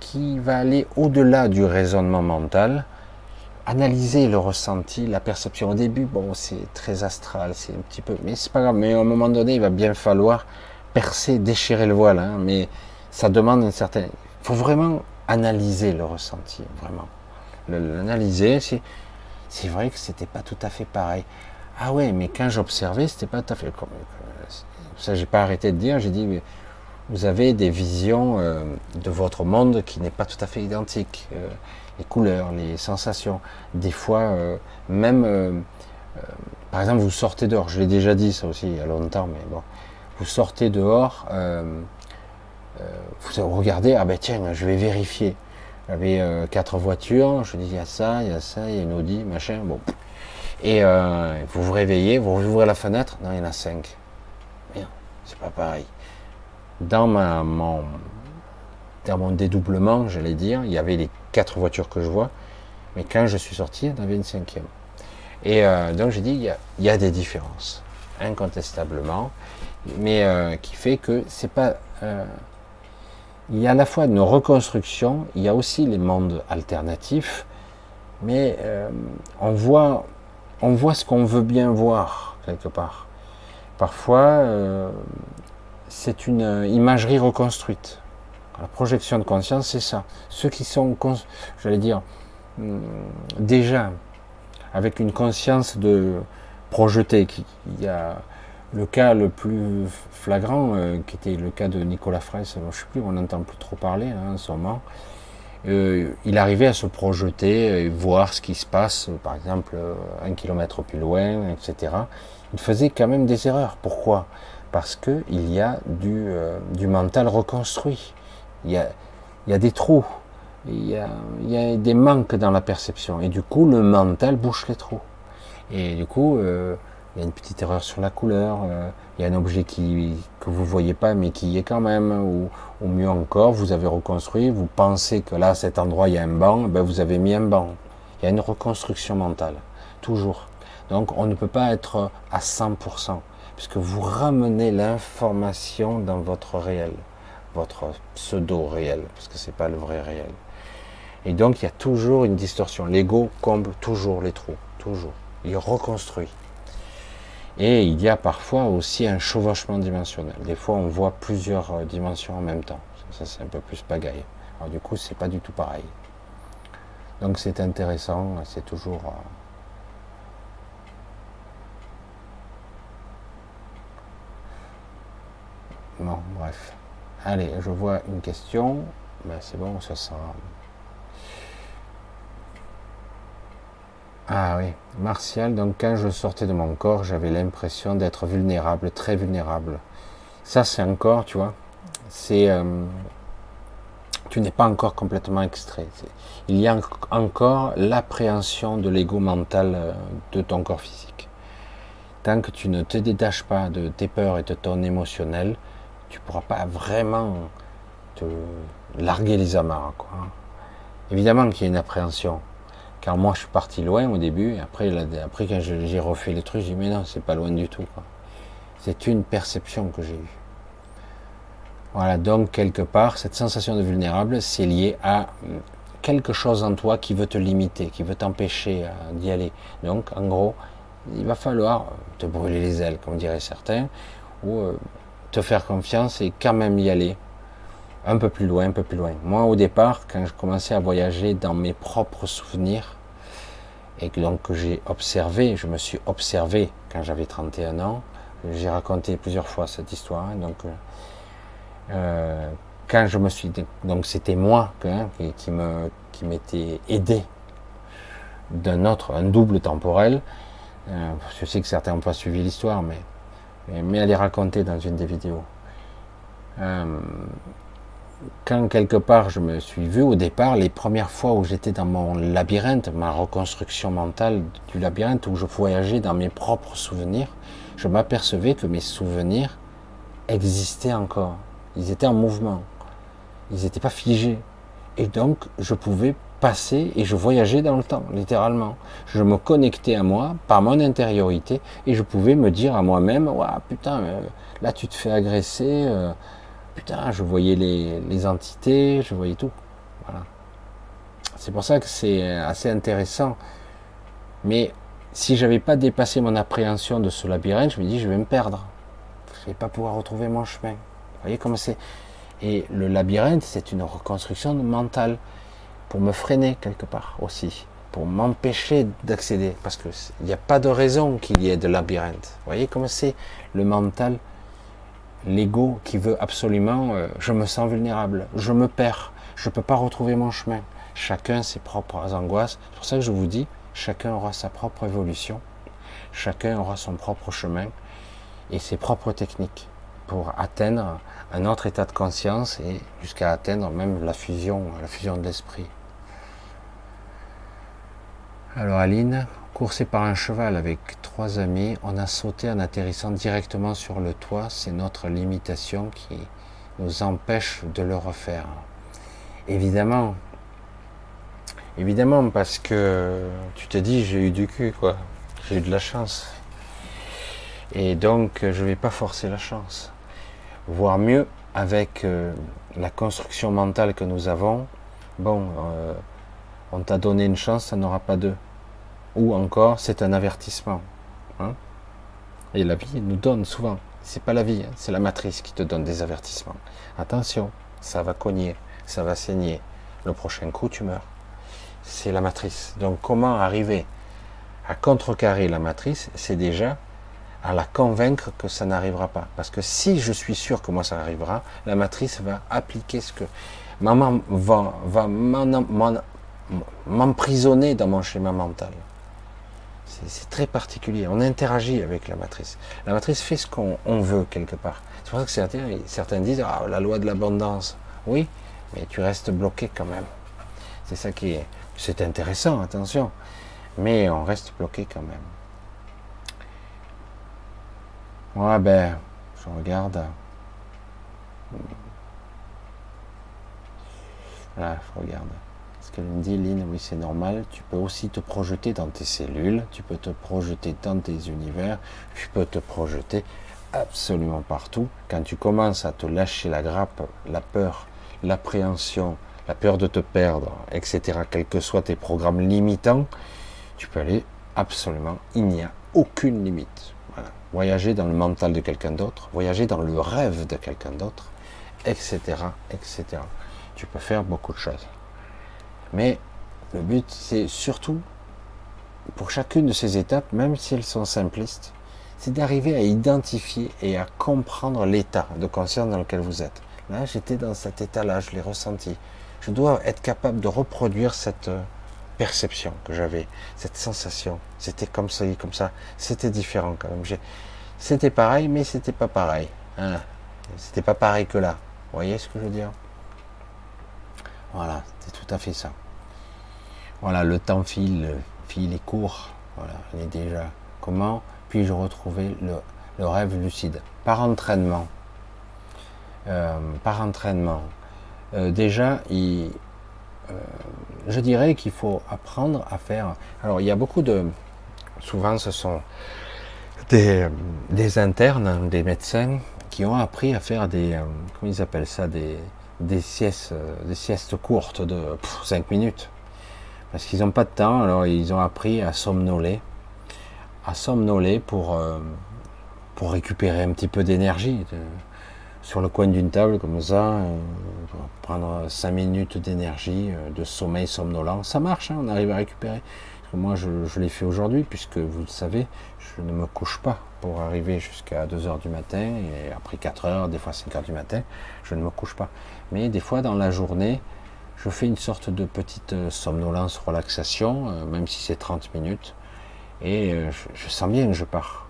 qui va aller au-delà du raisonnement mental analyser le ressenti, la perception. Au début, bon, c'est très astral, c'est un petit peu, mais c'est pas grave. Mais à un moment donné, il va bien falloir percer, déchirer le voile. Hein, mais ça demande un certain. Il faut vraiment analyser le ressenti, vraiment. L'analyser, c'est, c'est vrai que c'était pas tout à fait pareil. Ah ouais, mais quand j'observais, c'était pas tout à fait comme. Ça, j'ai pas arrêté de dire. J'ai dit, mais vous avez des visions euh, de votre monde qui n'est pas tout à fait identique. Euh, les couleurs, les sensations. Des fois, euh, même, euh, euh, par exemple, vous sortez dehors, je l'ai déjà dit ça aussi il y a longtemps, mais bon, vous sortez dehors, vous regardez, ah ben tiens, je vais vérifier. J'avais quatre voitures, je dis il y a ça, il y a ça, il y a une Audi, machin, bon. Et vous vous réveillez, vous ouvrez la fenêtre, non, il y en a cinq. C'est pas pareil. Dans ma, mon, dans mon dédoublement, j'allais dire, il y avait les quatre voitures que je vois, mais quand je suis sorti, il y en avait une cinquième. Et euh, donc j'ai dit, il y, a, des différences, incontestablement, mais euh, qui fait que c'est pas... Euh, il y a à la fois une reconstruction, il y a aussi les mondes alternatifs, mais on, voit, on voit ce qu'on veut bien voir, quelque part. Parfois, c'est une imagerie reconstruite. La projection de conscience, c'est ça. Ceux qui sont, j'allais dire, hmm, déjà avec une conscience de projeter, il y a le cas le plus flagrant, euh, qui était le cas de Nicolas Fraisse, je ne sais plus, on n'entend plus trop parler hein, en ce moment. Euh, il arrivait à se projeter et voir ce qui se passe, par exemple, un kilomètre plus loin, etc. Il faisait quand même des erreurs. Pourquoi? Parce qu'il y a du, euh, mental reconstruit il y a, des trous, il y, a, des manques dans la perception. Et du coup, le mental bouche les trous. Et du coup, euh, il y a une petite erreur sur la couleur, euh, il y a un objet qui, que vous voyez pas mais qui y est quand même, ou, mieux encore, vous avez reconstruit, vous pensez que là, à cet endroit, il y a un banc, ben vous avez mis un banc. Il y a une reconstruction mentale, toujours. Donc on ne peut pas être à 100%, puisque vous ramenez l'information dans votre réel votre pseudo réel, parce que c'est pas le vrai réel. Et donc il y a toujours une distorsion. L'ego comble toujours les trous, toujours. Il reconstruit. Et il y a parfois aussi un chevauchement dimensionnel. Des fois, on voit plusieurs euh, dimensions en même temps. Ça, c'est un peu plus pagaille. Alors du coup, c'est pas du tout pareil. Donc c'est intéressant, c'est toujours. Euh, bon, bref. Allez, je vois une question. Ben, c'est bon, ça sent. Ah oui, Martial, donc quand je sortais de mon corps, j'avais l'impression d'être vulnérable, très vulnérable. Ça, c'est encore, tu vois, c'est. Euh, tu n'es pas encore complètement extrait. Il y a encore l'appréhension de l'ego mental euh, de ton corps physique. Tant que tu ne te détaches pas de tes peurs et de ton émotionnel, tu ne pourras pas vraiment te larguer les amarres. Évidemment qu'il y a une appréhension. Car moi, je suis parti loin au début, et après, après quand j'ai refait le truc, j'ai dit, mais non, c'est pas loin du tout. C'est une perception que j'ai eue. Voilà, donc quelque part, cette sensation de vulnérable, c'est lié à quelque chose en toi qui veut te limiter, qui veut t'empêcher euh, d'y aller. Donc, en gros, il va falloir te brûler les ailes, comme diraient certains, ou euh, te faire confiance et quand même y aller un peu plus loin, un peu plus loin. Moi, au départ, quand je commençais à voyager dans mes propres souvenirs, et que donc j'ai observé, je me suis observé quand j'avais 31 ans, j'ai raconté plusieurs fois cette histoire, hein, donc euh, euh, quand je me suis, donc c'était moi hein, qui, me, qui aidé d'un autre, un double temporel. Euh, je sais que certains n'ont pas suivi l'histoire, mais, mais elle est racontée dans une des vidéos quand quelque part je me suis vu au départ, les premières fois où j'étais dans mon labyrinthe, ma reconstruction mentale du labyrinthe, où je voyageais dans mes propres souvenirs, je m'apercevais que mes souvenirs existaient encore. Ils étaient en mouvement. Ils n'étaient pas figés. Et donc, je pouvais passer et je voyageais dans le temps, littéralement. Je me connectais à moi par mon intériorité et je pouvais me dire à moi-même, ouais, putain, euh, là tu te fais agresser, euh, putain, je voyais les, entités, je voyais tout. Voilà. C'est pour ça que c'est assez intéressant. Mais si j'avais pas dépassé mon appréhension de ce labyrinthe, je me dis, je vais me perdre. Je vais pas pouvoir retrouver mon chemin. Vous voyez comment c'est Et le labyrinthe, c'est une reconstruction mentale pour me freiner quelque part aussi, pour m'empêcher d'accéder, parce qu'il n'y a pas de raison qu'il y ait de labyrinthe. Vous voyez comment c'est le mental l'ego qui veut absolument, euh, je me sens vulnérable, je me perds, je ne peux pas retrouver mon chemin. Chacun ses propres angoisses. C'est pour ça que je vous dis, chacun aura sa propre évolution, chacun aura son propre chemin et ses propres techniques pour atteindre un autre état de conscience et jusqu'à atteindre même la fusion, la fusion de l'esprit. Alors Aline, Coursé par un cheval avec trois amis, on a sauté en atterrissant directement sur le toit. C'est notre limitation qui nous empêche de le refaire. Évidemment, évidemment, parce que tu te dis j'ai eu du cul, quoi. J'ai eu de la chance. Et donc, je ne vais pas forcer la chance. Voire mieux, avec euh, la construction mentale que nous avons, bon, euh, on t'a donné une chance, ça n'aura pas deux. Ou encore, c'est un avertissement. Hein. Et la vie nous donne souvent. C'est pas la vie, hein, c'est la matrice qui te donne des avertissements. Attention, ça va cogner, ça va saigner. Le prochain coup, tu meurs. C'est la matrice. Donc, comment arriver à contrecarrer la matrice C'est déjà à la convaincre que ça n'arrivera pas. Parce que si je suis sûr que moi ça arrivera, la matrice va appliquer ce que. Maman va, va m'emprisonner dans mon schéma mental. C'est très particulier. On interagit avec la matrice. La matrice fait ce qu'on veut quelque part. C'est pour ça que certains, disent ah, la loi de l'abondance. Oui, mais tu restes bloqué quand même. C'est ça qui est. C'est intéressant, attention. Mais on reste bloqué quand même. Ouais, ben, je regarde. Là, je regarde qu'elle me dit, Lynn, oui, c'est normal. Tu peux aussi te projeter dans tes cellules, tu peux te projeter dans tes univers, tu peux te projeter absolument partout. Quand tu commences à te lâcher la grappe, la peur, l'appréhension, la peur de te perdre, etc., quels que soient tes programmes limitants, tu peux aller absolument, il n'y a aucune limite. Voilà. voyager dans le mental de quelqu'un d'autre, voyager dans le rêve de quelqu'un d'autre, etc., etc. Tu peux faire beaucoup de choses. Mais le but, c'est surtout, pour chacune de ces étapes, même si elles sont simplistes, c'est d'arriver à identifier et à comprendre l'état de conscience dans lequel vous êtes. Là, j'étais dans cet état-là, je l'ai ressenti. Je dois être capable de reproduire cette euh, perception que j'avais, cette sensation. C'était comme ça, comme ça. C'était différent quand même. C'était pareil, mais c'était pas pareil. Hein. C'était pas pareil que là. Vous voyez ce que je veux dire? Voilà, c'est tout à fait ça. Voilà, le temps file, file et court. Voilà, on est déjà. Comment puis-je retrouver le, rêve lucide? Par entraînement. Euh, par entraînement. Euh, déjà, euh, je dirais qu'il faut apprendre à faire. Alors, il y a beaucoup de. Souvent, ce sont des, internes, des médecins qui ont appris à faire des. Comment ils appellent ça? Des, des, siestes, des siestes courtes de 5 minutes. Parce qu'ils n'ont pas de temps, alors ils ont appris à somnoler. À somnoler pour, euh, pour récupérer un petit peu d'énergie sur le coin d'une table comme ça, euh, prendre 5 minutes d'énergie, euh, de sommeil somnolent. Ça marche, hein, on arrive à récupérer. moi, je, l'ai fait aujourd'hui, puisque vous le savez, je ne me couche pas pour arriver jusqu'à 2 heures du matin, et après 4 heures, des fois 5 heures du matin, je ne me couche pas. Mais des fois, dans la journée, je fais une sorte de petite euh, somnolence, relaxation, même si c'est 30 minutes, et je sens bien que je pars.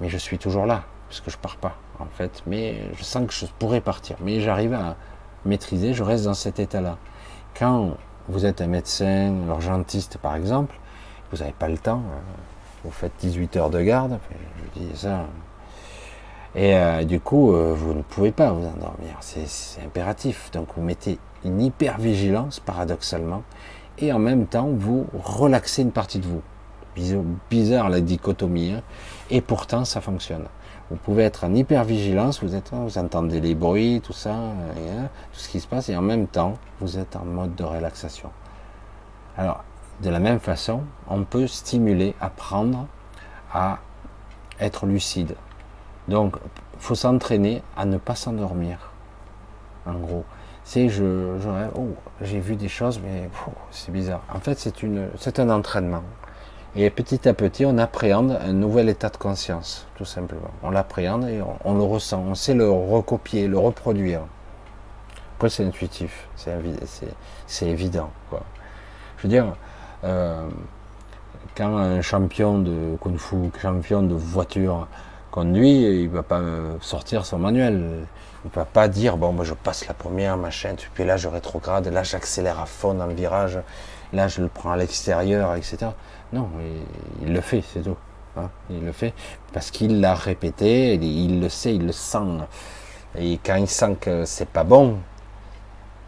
Mais je suis toujours là, parce que je pars pas en fait, mais je sens que je pourrais partir. Mais j'arrive à maîtriser, je reste dans cet état-là. Quand vous êtes un médecin, urgentiste par exemple, vous n'avez pas le temps, euh, vous faites 18 heures de garde, je dis ça. Et euh, du coup, euh, vous ne pouvez pas vous endormir, c'est impératif. Donc vous mettez une hyper-vigilance, paradoxalement, et en même temps, vous relaxez une partie de vous. Bizarre la dichotomie, hein. et pourtant ça fonctionne. Vous pouvez être en hypervigilance, vous, êtes, vous entendez les bruits, tout ça, hein, tout ce qui se passe, et en même temps, vous êtes en mode de relaxation. Alors, de la même façon, on peut stimuler, apprendre à être lucide. Donc, faut s'entraîner à ne pas s'endormir. En gros, c'est je, oh, j'ai vu des choses, mais c'est bizarre. En fait, c'est une, c'est un entraînement. Et petit à petit, on appréhende un nouvel état de conscience, tout simplement. On l'appréhende et on, le ressent. On sait le recopier, le reproduire. Après, c'est intuitif, c'est évident. Quoi. Je veux dire, euh, quand un champion de kung fu, champion de voiture conduit, il ne va pas sortir son manuel. Il ne va pas dire, bon, moi je passe la première, machin, puis là je rétrograde, là j'accélère à fond dans le virage, là je le prends à l'extérieur, etc. Non, il, le fait, c'est tout. Hein. il le fait parce qu'il l'a répété, il le sait, il le sent. Et quand il sent que c'est pas bon,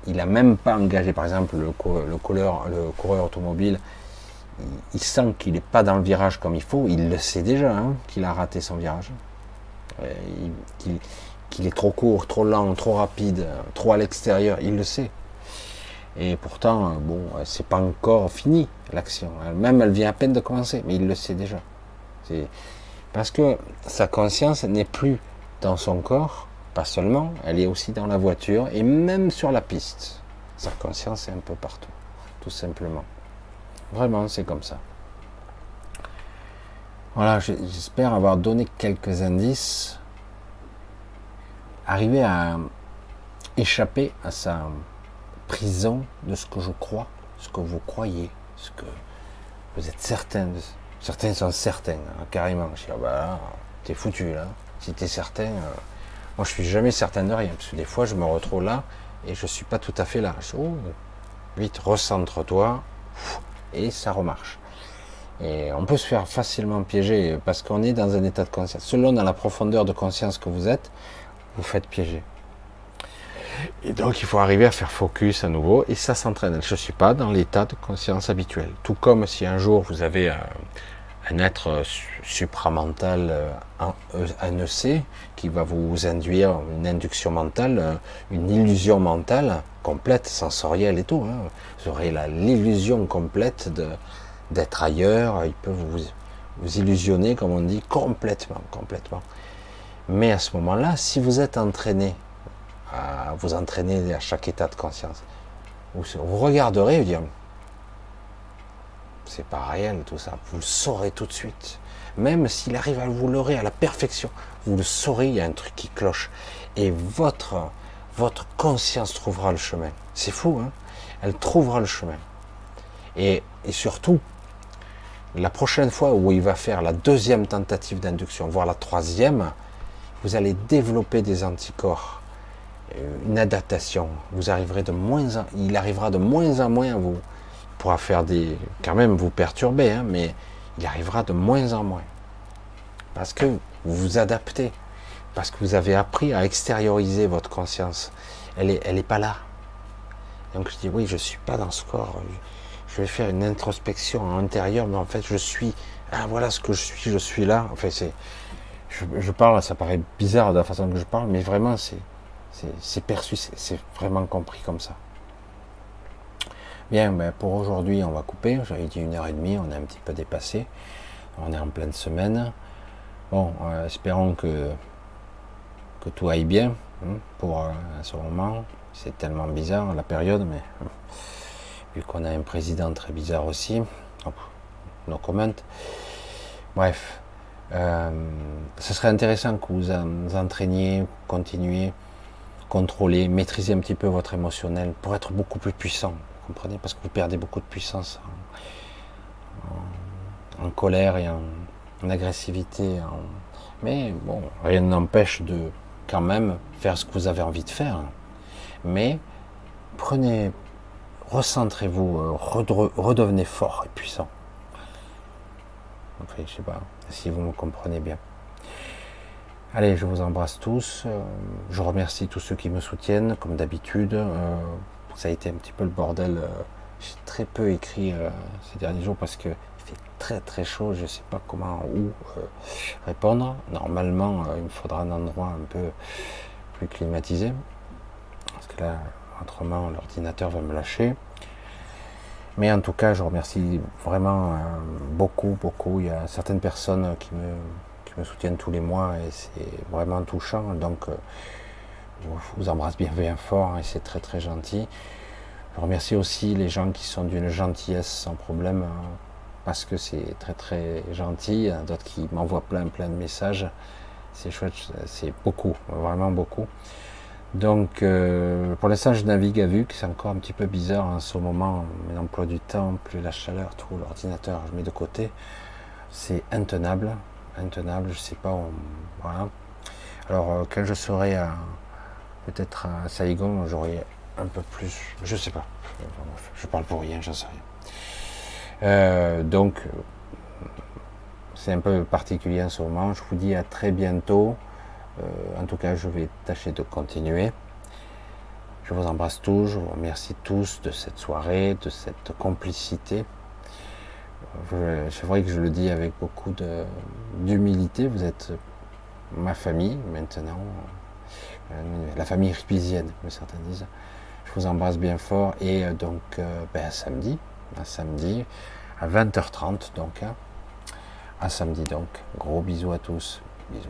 il a même pas engagé, par exemple, le coureur automobile, il, sent qu'il n'est pas dans le virage comme il faut, il le sait déjà, hein, qu'il a raté son virage, qu'il est trop court, trop lent, trop rapide, trop à l'extérieur, il le sait. Et pourtant, bon, c'est pas encore fini l'action. Même elle vient à peine de commencer, mais il le sait déjà. Parce que sa conscience n'est plus dans son corps, pas seulement, elle est aussi dans la voiture et même sur la piste. Sa conscience est un peu partout, tout simplement. Vraiment, c'est comme ça. Voilà, j'espère avoir donné quelques indices. Arriver à échapper à sa prison de ce que je crois, ce que vous croyez, ce que vous êtes certain. Certains sont certains, hein, carrément. Je dis, ah bah t'es foutu là. Si t'es certain, euh, moi je suis jamais certain de rien, parce que des fois je me retrouve là et je suis pas tout à fait là. Je dis, oh, vite, recentre-toi, et ça remarche. Et on peut se faire facilement piéger parce qu'on est dans un état de conscience. Selon dans la profondeur de conscience que vous êtes, vous faites piéger. Et donc il faut arriver à faire focus à nouveau et ça s'entraîne. Je ne suis pas dans l'état de conscience habituel. Tout comme si un jour vous avez un, être supramental, un EC, qui va vous induire une induction mentale, une illusion mentale complète, sensorielle et tout. Hein. Vous aurez l'illusion complète d'être ailleurs. Il peut vous, vous illusionner, comme on dit, complètement, complètement. Mais à ce moment-là, si vous êtes entraîné à vous entraîner à chaque état de conscience, vous, regarderez et vous dire, c'est pas réel tout ça, vous le saurez tout de suite. Même s'il arrive à vous leurrer à la perfection, vous le saurez, il y a un truc qui cloche. Et votre, votre conscience trouvera le chemin. C'est fou, hein Elle trouvera le chemin. Et, surtout, la prochaine fois où il va faire la deuxième tentative d'induction, voire la troisième, vous allez développer des anticorps, euh, une adaptation. Vous arriverez de moins en, il arrivera de moins en moins vous. Il pourra faire des, quand même vous perturber, hein, mais il arrivera de moins en moins. Parce que vous vous adaptez, parce que vous avez appris à extérioriser votre conscience. Elle n'est elle est pas là. Donc je dis oui, je suis pas dans ce corps je vais faire une introspection en intérieur, mais en fait, je suis, ah voilà ce que je suis, je suis là. Enfin, c'est, je, parle, ça paraît bizarre de la façon que je parle, mais vraiment, c'est, c'est perçu, c'est vraiment compris comme ça. Bien, ben pour aujourd'hui, on va couper. J'avais dit une heure et demie, on est un petit peu dépassé. On est en pleine semaine. Bon, euh, espérons que, que tout aille bien hein, pour ce moment. C'est tellement bizarre la période, mais vu qu'on a un président très bizarre aussi. No comment. Bref, euh, ce serait intéressant que vous vous entraîniez, continuez, contrôler, maîtriser un petit peu votre émotionnel pour être beaucoup plus puissant. Vous comprenez? Parce que vous perdez beaucoup de puissance en, colère et en, agressivité. Mais bon, rien n'empêche de quand même faire ce que vous avez envie de faire. Mais prenez, recentrez-vous, euh, redevenez fort et puissant. Enfin, je sais pas si vous me comprenez bien. Allez, je vous embrasse tous. Euh, je remercie tous ceux qui me soutiennent, comme d'habitude. Euh, ça a été un petit peu le bordel. J'ai très peu écrit ces derniers jours parce que très très chaud. Je ne sais pas comment où répondre. Normalement, il me faudra un endroit un peu plus climatisé. Parce que là, autrement l'ordinateur va me lâcher. Mais en tout cas, je remercie vraiment euh, beaucoup, beaucoup. Il y a certaines personnes qui me, qui me soutiennent tous les mois et c'est vraiment touchant. Donc, euh, je vous embrasse bien, bien fort et c'est très très gentil. Je remercie aussi les gens qui sont d'une gentillesse sans problème euh, parce que c'est très très gentil. D'autres qui m'envoient plein plein de messages. C'est chouette, c'est beaucoup, vraiment beaucoup. Donc, euh, pour l'instant, je navigue à vue, c'est encore un petit peu bizarre en ce moment, l'emploi du temps, plus la chaleur, tout, l'ordinateur, je mets de côté. C'est intenable, intenable, je sais pas, voilà. Alors, euh, quand je serai peut-être à Saigon, j'aurai un peu plus, je sais pas, je parle pour rien, j'en sais rien. Euh, donc, c'est un peu particulier en ce moment. Je vous dis à très bientôt. Euh, en tout cas, je vais tâcher de continuer. Je vous embrasse tous, je vous remercie tous de cette soirée, de cette complicité. C'est vrai que je le dis avec beaucoup d'humilité, vous êtes ma famille maintenant, euh, la famille ripisienne, comme certains disent. Je vous embrasse bien fort et donc ben, samedi, à samedi à 20h30 donc, hein. à samedi donc. Gros bisous à tous, bisous.